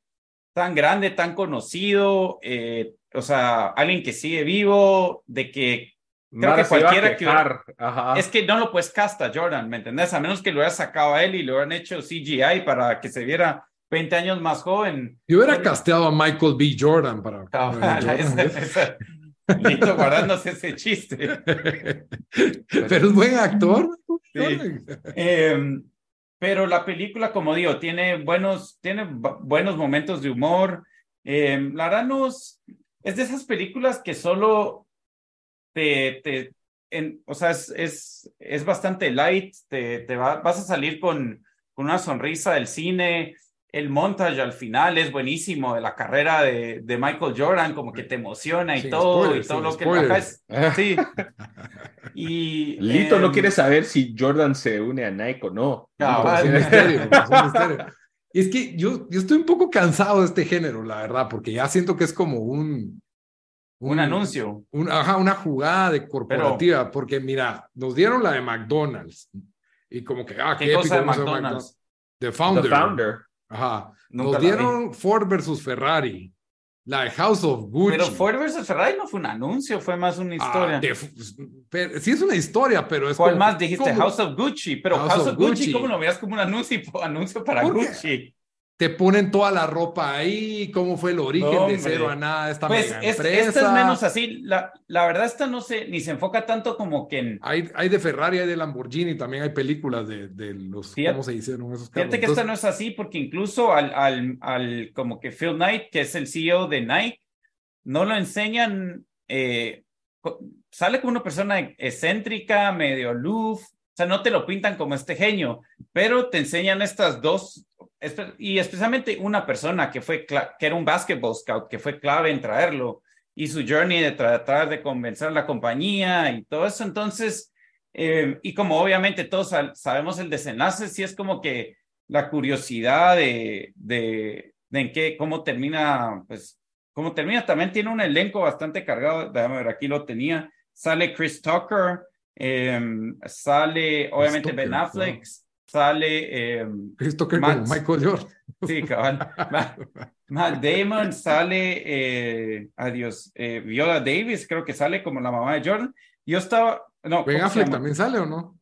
tan grande, tan conocido, eh, o sea, alguien que sigue vivo, de que creo Mara que cualquiera que- ajá. es que no lo puedes casta Jordan, ¿me entendés? A menos que lo hubieran sacado a él y lo hubieran hecho CGI para que se viera 20 años más joven. Yo hubiera casteado a Michael B. Jordan para. Jordan, esa- Listo, guardándose ese chiste. Pero es buen actor. Sí. Eh, pero la película, como digo, tiene buenos, tiene bu- buenos momentos de humor. Eh, la verdad no es, es de esas películas que solo te, te en- o sea, es, es, es bastante light, te, te va- vas a salir con, con una sonrisa del cine. El montage al final es buenísimo de la carrera de, de Michael Jordan, como que te emociona y Sin todo, y todo lo que ajá, es- sí. Y Lito no quiere saber si Jordan se une a Nike o no. Cabal. Es un misterio, es un misterio. Y es que yo, yo estoy un poco cansado de este género, la verdad, porque ya siento que es como un. Un anuncio. un- ajá, una jugada de corporativa, porque mira, nos dieron la de McDonald's. Y como que, ah, qué, ¿Qué cosa de ver McDonald's? The The Founder. Founder. Ajá. Nunca nos dieron Ford versus Ferrari. La de House of Gucci. Pero Ford vs Ferrari no fue un anuncio, fue más una Ah, historia. de- pero- sí es una historia, pero es ¿Cuál como- más dijiste? ¿cómo? House of Gucci, pero House House, of Gucci, Gucci. ¿cómo lo miras como un anuncio, anuncio para. Gucci? Te ponen toda la ropa ahí, cómo fue el origen No, de hombre. cero a nada esta Pues mega es- empresa. esta es menos así. La, la verdad, esta no se ni se enfoca tanto como que en. Hay, hay de Ferrari, hay de Lamborghini, también hay películas de, de los Fíjate- cómo se hicieron esos carros. Fíjate que esta no es así, porque incluso al, al, al como que Phil Knight, que es el CEO de Nike, no lo enseñan. eh, sale como una persona excéntrica, medio aloof. Sea, no te lo pintan como este genio, pero te enseñan estas dos, y especialmente una persona que fue, que era un basketball scout, que fue clave en traerlo, y su journey de tratar de convencer a la compañía y todo eso. Entonces, eh, y como obviamente todos sabemos el desenlace, sí es como que la curiosidad de, de, de en qué, cómo termina, pues, cómo termina. También tiene un elenco bastante cargado, déjame ver, aquí lo tenía. Sale Chris Tucker, em, sale obviamente Ben Affleck, wow. sale, em, Tucker Matt- Michael Jordan. sí, cabal, Matt, Matt Damon, sale, eh, adiós, eh, Viola Davis, creo que sale como la mamá de Jordan. Yo estaba, no, Ben ¿cómo se Affleck también sale o no?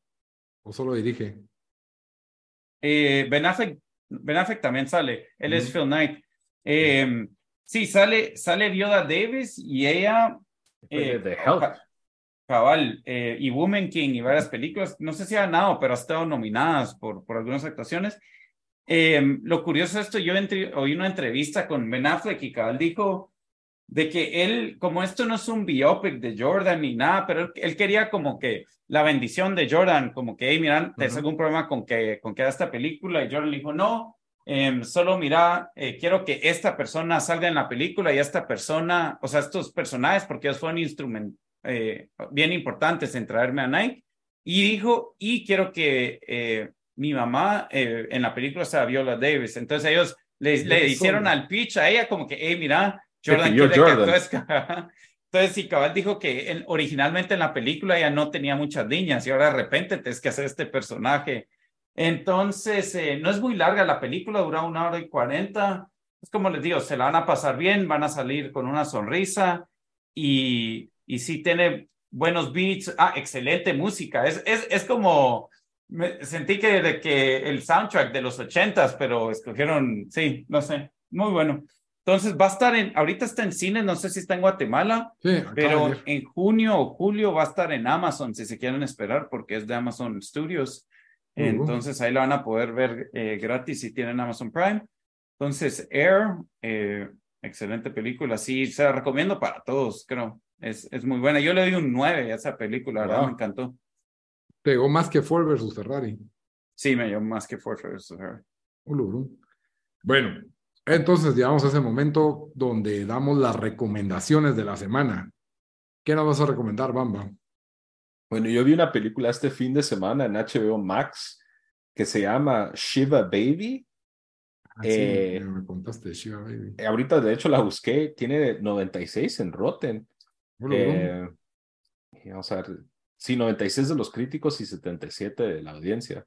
¿O solo dirige? Eh, ben Affleck, Ben Affleck también sale. Él es. Phil Knight. Eh, sí, sale, sale Viola Davis y ella. eh, de Help. Ca- Cabal, eh, y Woman King y varias películas. No sé si ha ganado, pero ha estado nominadas por, por algunas actuaciones. eh, lo curioso de esto, yo oí una entrevista con Ben Affleck y cabal dijo de que él, como esto no es un biopic de Jordan ni nada, pero él, quería como que la bendición de Jordan, como que, hey, mira, ¿tienes algún problema con que, con que haga esta película? Y Jordan le dijo, no, em, solo mira, eh, quiero que esta persona salga en la película y esta persona, o sea, estos personajes, porque ellos fueron instrumentos eh, bien importantes en traerme a Nike. Y dijo, y quiero que eh, mi mamá en la película sea Viola Davis. Entonces ellos le, le hicieron al pitch a ella como que, hey, mira, Jordan quiere Entonces, sí, Cabal dijo que originalmente en la película ya no tenía muchas niñas y ahora de repente tienes que hacer este personaje. Entonces, eh, no es muy larga la película, dura una hora y cuarenta. Es como les digo, se la van a pasar bien, van a salir con una sonrisa y, y sí tiene buenos beats. Ah, excelente música. Es, es, es como, me sentí que, de que el soundtrack de los ochentas, pero escogieron, sí, no sé, muy bueno. Entonces va a estar en, ahorita está en cine, no sé si está en Guatemala, pero en junio o julio va a estar en Amazon si se quieren esperar porque es de Amazon Studios. Entonces ahí la van a poder ver eh, gratis si tienen Amazon Prime. Entonces Air, eh, excelente película, sí, se la recomiendo para todos, creo. Es, es muy buena. Yo le doy un 9 a esa película, verdad me encantó. Pegó más que Ford versus Ferrari. Sí, me dio más que Ford versus Ferrari. Bueno, entonces llegamos a ese momento donde damos las recomendaciones de la semana. ¿Qué nos vas a recomendar, Bamba? Bueno, yo vi una película este fin de semana en HBO Max que se llama Shiva Baby. Ah, sí, eh, me contaste Shiva Baby. Eh, ahorita, de hecho, la busqué. Tiene 96 en Rotten. Eh, vamos a ver. Sí, 96 de los críticos y 77 de la audiencia.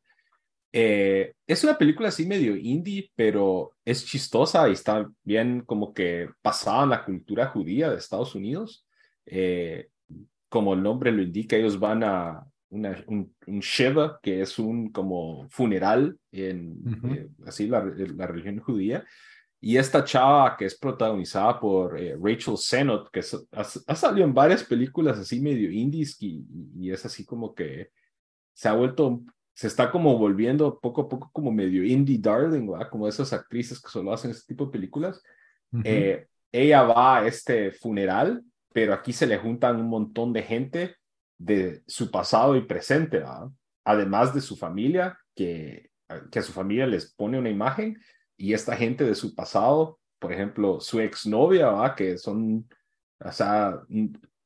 Eh, es una película así medio indie, pero es chistosa y está bien como que basada en la cultura judía de Estados Unidos. Eh, como el nombre lo indica, ellos van a una, un, un, Sheva, que es un como funeral en eh, así la, la, religión judía. Y esta chava que es protagonizada por Rachel Sennott, que ha, salido en varias películas así medio indies y, y, es así como que se ha vuelto se está como volviendo poco a poco como medio indie darling, ¿verdad? Como esas actrices que solo hacen este tipo de películas. Eh, ella va a este funeral, pero aquí se le juntan un montón de gente de su pasado y presente, ¿verdad? Además de su familia, que, que a su familia les pone una imagen, y esta gente de su pasado, por ejemplo, su exnovia, ¿verdad? Que son, o sea,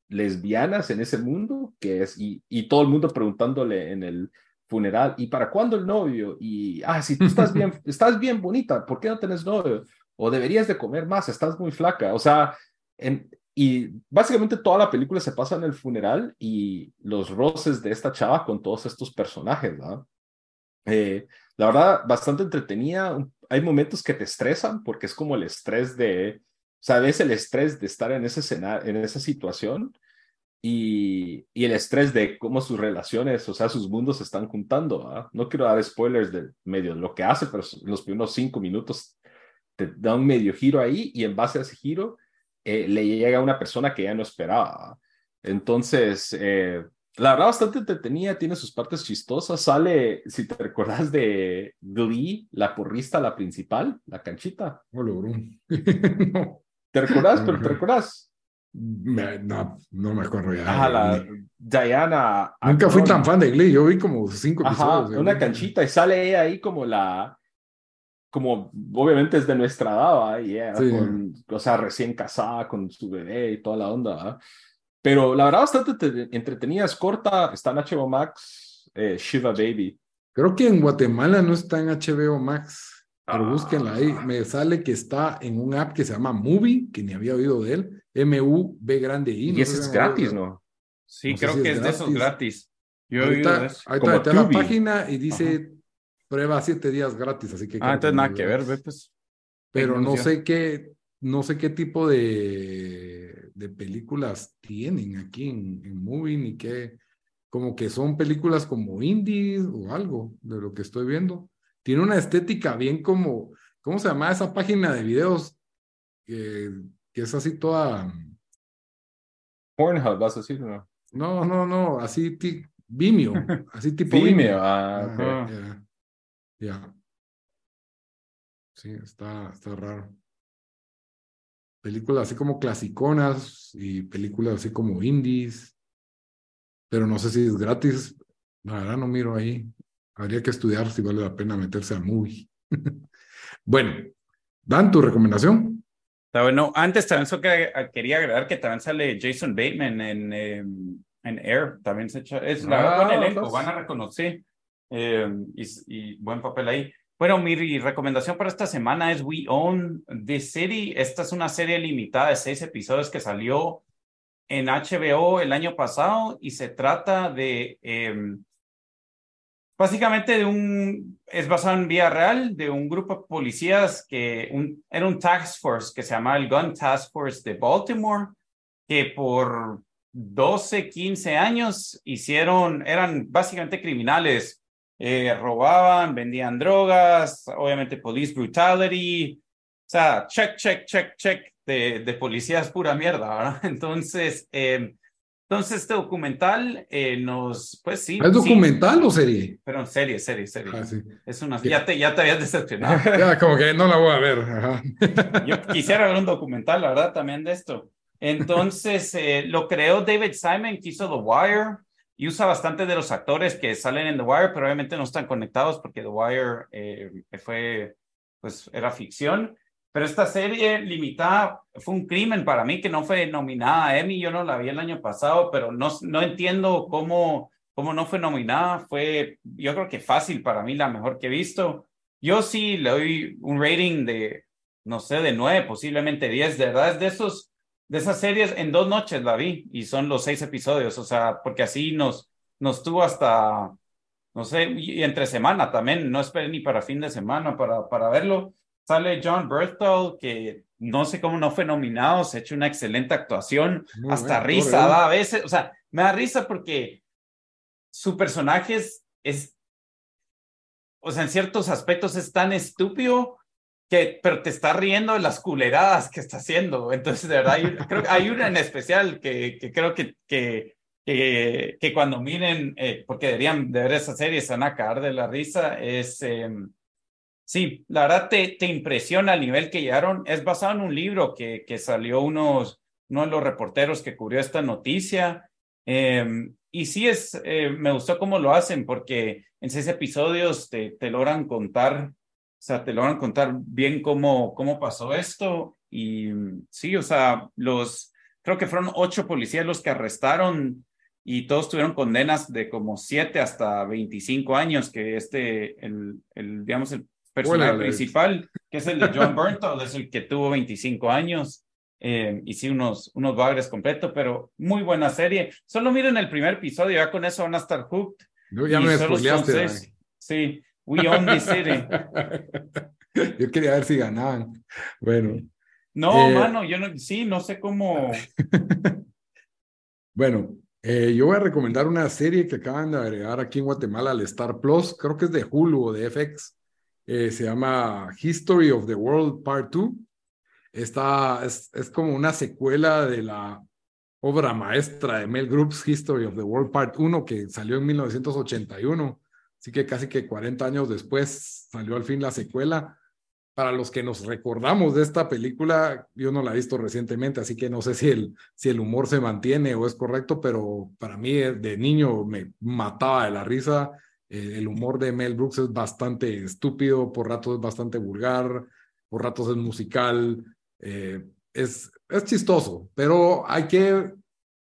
lesbianas en ese mundo, que es, y, y todo el mundo preguntándole en el funeral, ¿y para cuándo el novio? Y, ah, si tú estás bien, estás bien bonita, ¿por qué no tenés novio? O deberías de comer más, estás muy flaca. O sea, en, y básicamente toda la película se pasa en el funeral y los roces de esta chava con todos estos personajes, ¿no? Eh, la verdad, bastante entretenida. Hay momentos que te estresan porque es como el estrés de, ves el estrés de estar en, ese escenario, en esa situación y, y, el estrés de cómo sus relaciones, o sea, sus mundos se están juntando. No quiero dar spoilers de medio lo que hace, pero los primeros cinco minutos te da un medio giro ahí y en base a ese giro eh, le llega a una persona que ya no esperaba. Entonces, eh, la verdad, bastante entretenida, tiene sus partes chistosas. Sale, si te recuerdas de Glee, la porrista, la principal, la canchita. no. ¿Te recuerdas? Pero te recuerdas. No, no me acuerdo ya. Ajá, la Diana. Nunca fui tan fan de Glee, yo vi como cinco episodios. una canchita y sale ella ahí como la. Como obviamente es de nuestra edad, y o sea, recién casada con su bebé y toda la onda. Pero la verdad, bastante entretenida, es corta, está en HBO Max, eh, Shiva Baby. Creo que en Guatemala no está en HBO Max, pero ah. búsquenla ahí. Me sale que está en un app que se llama Movie, que ni había oído de él M-U-B grande I. Y ese es gratis, ¿no? Sí, creo que es, de esos gratis. Yo ahorita, ahorita está la página y dice prueba siete días gratis, así que. Ah, entonces nada que ver, pues. Pero no sé qué, no sé qué tipo de, de películas tienen aquí en, en Movie, ni qué, como que son películas como indies o algo de lo que estoy viendo. Tiene una estética bien como, ¿cómo se llama esa página de videos? que que es así toda. Pornhub, vas a decir, ¿no? No, no, no, así Vimeo, así tipo Vimeo. Ah, Ya. sí, está, está raro. Películas así como clasiconas y películas así como indies, pero no sé si es gratis. La verdad no miro ahí. Habría que estudiar si vale la pena meterse a movie. bueno, Dan, tu recomendación. Está bueno. Antes también so que, quería agregar que también sale Jason Bateman en, em, en Air. También se echa. Es la ah, buen elenco, van a reconocer. Eh, y, y, buen papel ahí. Bueno, mi recomendación para esta semana es We Own the City. Esta es una serie limitada de seis episodios que salió en HBO el año pasado y se trata de eh, básicamente de un, es basado en vía real, de un grupo de policías que un, era un task force que se llamaba el Gun Task Force de Baltimore, que por 12, 15 años hicieron, eran básicamente criminales, eh, robaban, vendían drogas, obviamente police brutality, o sea, check, check, check, check de, de policías pura mierda, ¿verdad? Entonces, eh, entonces, este documental eh, nos, pues sí. ¿Es documental o serie? Pero serie, serie, serie. Ah, sí. Es una, ya, te, ya te habías decepcionado. ya, como que no la voy a ver. Yo quisiera ver un documental, la verdad, también de esto. Entonces, eh, lo creó David Simon, que hizo The Wire, y usa bastante de los actores que salen en The Wire, pero obviamente no están conectados porque The Wire eh, fue, pues, era ficción. Pero esta serie limitada fue un crimen para mí que no fue nominada a Emmy. Yo no la vi el año pasado, pero no, no entiendo cómo, cómo no fue nominada. Fue, yo creo que fácil para mí, la mejor que he visto. Yo sí le doy un rating de, no sé, de nueve, posiblemente diez. De verdad, es de esos, de esas series, en dos noches la vi y son los seis episodios. O sea, porque así nos, nos tuvo hasta, no sé, y entre semana también. No esperé ni para fin de semana para, para verlo Sale John Berthel, que no sé cómo no fue nominado, se ha hecho una excelente actuación, hasta risa da a veces, o sea, me da risa porque su personaje es, o sea, en ciertos aspectos es tan estúpido pero te está riendo de las culeradas que está haciendo. Entonces, de verdad, hay, creo hay una en especial que, que creo que, que, que, cuando miren, eh, porque deberían de ver esa serie, se van a caer de la risa, es... Em, Sí, la verdad te, te impresiona el nivel que llegaron. Es basado en un libro que, que salió unos, uno de los reporteros que cubrió esta noticia. Em, y sí, es, eh, me gustó cómo lo hacen porque en seis episodios te, te logran contar, sea, te logran contar bien cómo, cómo pasó esto. Y sí, o sea, los, creo que fueron ocho policías los que arrestaron y todos tuvieron condenas de como siete hasta 25 años, que este, el, el digamos, el personaje principal, que es el de John Burnton, es el que tuvo 25 años. Eh, y sí, unos, unos bagres completos, pero muy buena serie. Solo miren el primer episodio, ya con eso van a estar hooked. No, ya me spoileaste. Sí, we own the city. Yo quería ver si ganaban. Bueno. No, eh, mano, yo no, sí, no sé cómo. bueno, eh, yo voy a recomendar una serie que acaban de agregar aquí en Guatemala al Star Plus, creo que es de Hulu o de FX, eh, se llama History of the World Part 2. Está, es, es, como una secuela de la obra maestra de Mel Group's History of the World Part 1 que salió en 1981. Así que casi que 40 años después salió al fin la secuela. Para los que nos recordamos de esta película, yo no la he visto recientemente, así que no sé si el, si el humor se mantiene o es correcto, pero para mí de niño me mataba de la risa eh, el humor de Mel Brooks es bastante estúpido, por ratos es bastante vulgar, por ratos es musical, eh, es, es chistoso, pero hay que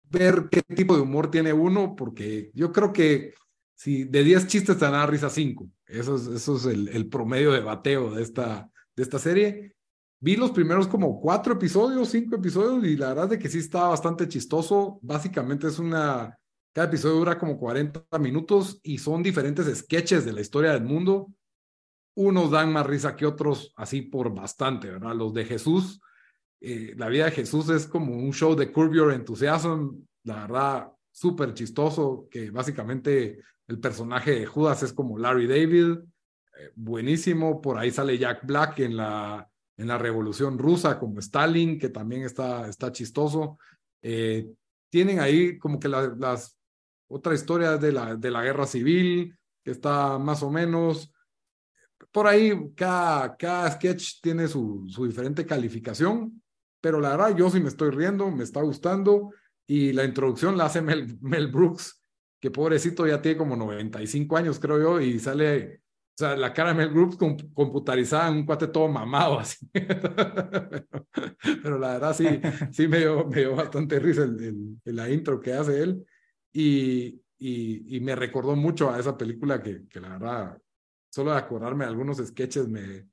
ver qué tipo de humor tiene uno, porque yo creo que si de 10 chistes te dan a risa 5, eso es, eso es el, el, promedio de bateo de esta, de esta serie. Vi los primeros como cuatro episodios, cinco episodios, y la verdad es que sí está bastante chistoso. Básicamente es una cada episodio dura como 40 minutos y son diferentes sketches de la historia del mundo. Unos dan más risa que otros, así por bastante, ¿verdad? Los de Jesús, eh, la vida de Jesús es como un show de Curb Your Enthusiasm, la verdad, súper chistoso, que básicamente el personaje de Judas es como Larry David, eh, buenísimo, por ahí sale Jack Black en la, en la Revolución Rusa como Stalin, que también está, está chistoso. Eh, tienen ahí como que las otra historia de la, de la guerra civil, que está más o menos. por ahí cada, cada sketch tiene su, su diferente calificación, pero la verdad yo sí me estoy riendo, me está gustando y la introducción la hace Mel, Mel Brooks, que pobrecito ya tiene como 95 años creo yo y sale, o sea, la cara de Mel Brooks computarizada en un cuate todo mamado así. pero, la verdad sí, sí me dio, me dio bastante risa el, el, la intro que hace él y, y, y, me recordó mucho a esa película que, que la verdad, solo de acordarme de algunos sketches me,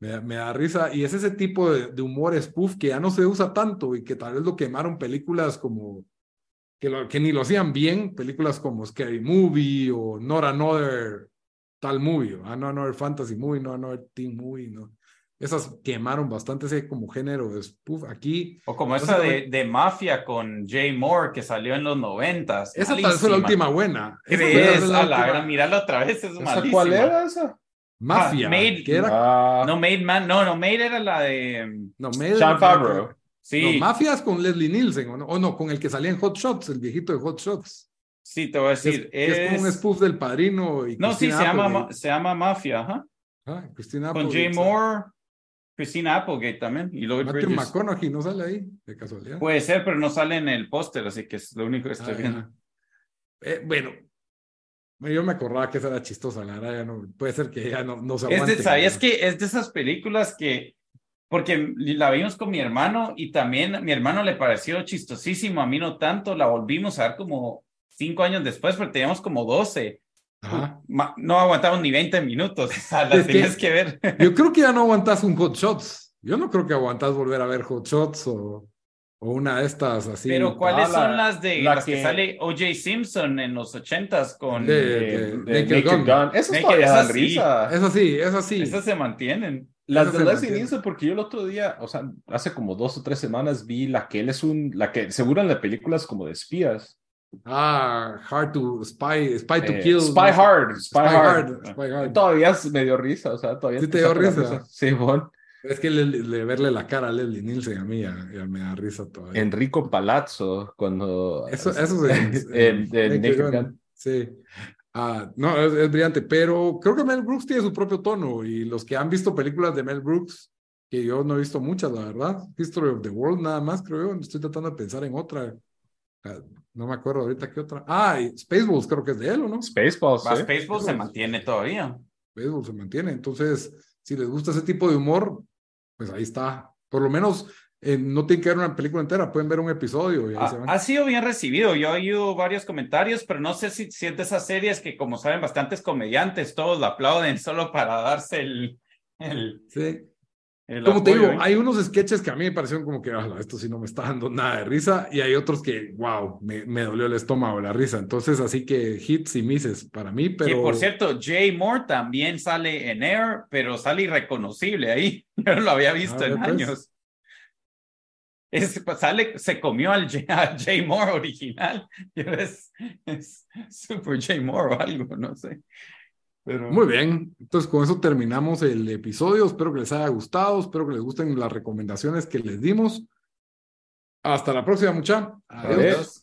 me, da risa. Y es ese tipo de, de, humor spoof que ya no se usa tanto y que tal vez lo quemaron películas como que, lo, que ni lo hacían bien, películas como Scary Movie o Not Another tal movie, o no Another Fantasy Movie, No Another Teen Movie, ¿no? Esas quemaron bastante ese como género de spoof. Aquí. O como esa de, de, Mafia con Jay Moore que salió en los noventas. Esa tal vez fue la última buena. Esa es, la, la, mirarla otra vez, es malísima. ¿Cuál era esa? Mafia. Ah, Made, era... ah. No, Made Man, no, no, Made era la de. No, Made Sean Favreau. Sí. No, Mafia es con Leslie Nielsen, ¿o no? o no, con el que salía en Hot Shots, el viejito de Hot Shots. Sí, te voy a decir. Es, es... es como un spoof del padrino. Y no, sí, se llama, se llama Mafia, ajá. Ah, Christina Con Jay Moore, Christina Applegate también. Y Lloyd Matthew McConaughey no sale ahí, de casualidad. Puede ser, pero no sale en el póster, así que es lo único que estoy Ah, viendo. eh, bueno, yo me acordaba que esa era chistosa, la verdad, ya no, puede ser que ya no, no se Es aguante. de, ¿Sabías que es de esas películas que, porque la vimos con mi hermano y también a mi hermano le pareció chistosísimo, a mí no tanto, la volvimos a ver como cinco años después, pero teníamos como 12. Ajá. No aguantamos ni 20 minutos, o sea, las Es que- tenías que ver. Yo creo que ya no aguantas un Hot Shots. Yo no creo que aguantas volver a ver Hot Shots o, o una de estas así. Pero ¿cuáles Ah, la- son las de la las que, que- sale O.J. Simpson en los ochentas con De- De, de de Naked Naked Gun. Gun. Esas Naked, todavía dan esas sí. risa. Es así, es así. esas se mantienen? Las Esas de Leslie. Nielsen, porque yo el otro día, o sea, hace como dos o tres semanas vi la que él es un, la que seguro en las películas como de espías. Ah, Hard to Spy, Spy to Eh, Kill. Spy Hard, Spy, Hard. Spy Hard. Todavía me dio risa, o sea, todavía ¿Sí te dio risa? Sí, bon. Es que le, le- verle la cara a Leslie Nielsen a mí ya, ya me da risa todavía. Enrico Palazzo, cuando... Eso, eso es en- en Naked Gun. Sí. Ah, no, es, es brillante, pero creo que Mel Brooks tiene su propio tono y los que han visto películas de Mel Brooks, que yo no he visto muchas, la verdad, History of the World nada más, creo yo, estoy tratando de pensar en otra. Ah, No me acuerdo ahorita qué otra. Ah, y Spaceballs creo que es de él, ¿o no? Spaceballs, Más ¿eh? Baseball se mantiene todavía. Spaceballs se mantiene. Entonces, si les gusta ese tipo de humor, pues ahí está. Por lo menos eh, no tienen que ver una película entera, pueden ver un episodio y ahí Ha, se van. ha sido bien recibido. Yo he oído varios comentarios, pero no sé si, si es de esas series que, como saben, bastantes comediantes, todos lo aplauden solo para darse el. el, Sí. El Como te digo, ¿eh? hay unos sketches que a mí me parecieron como que, "Ala, esto sí no me está dando nada de risa, y hay otros que, wow, me, me dolió el estómago la risa. Entonces, así que hits y misses para mí, pero. Que por cierto, Jay Moore también sale en Air, pero sale irreconocible ahí. Yo no lo había visto A ver, en pues. años. Es, pues, sale, se comió al Jay, a Jay Moore original. Es, es Super Jay Moore o algo, no sé. Pero... Muy bien, entonces con eso terminamos el episodio. Espero que les haya gustado, espero que les gusten las recomendaciones que les dimos. Hasta la próxima, mucha. Adiós. Adiós.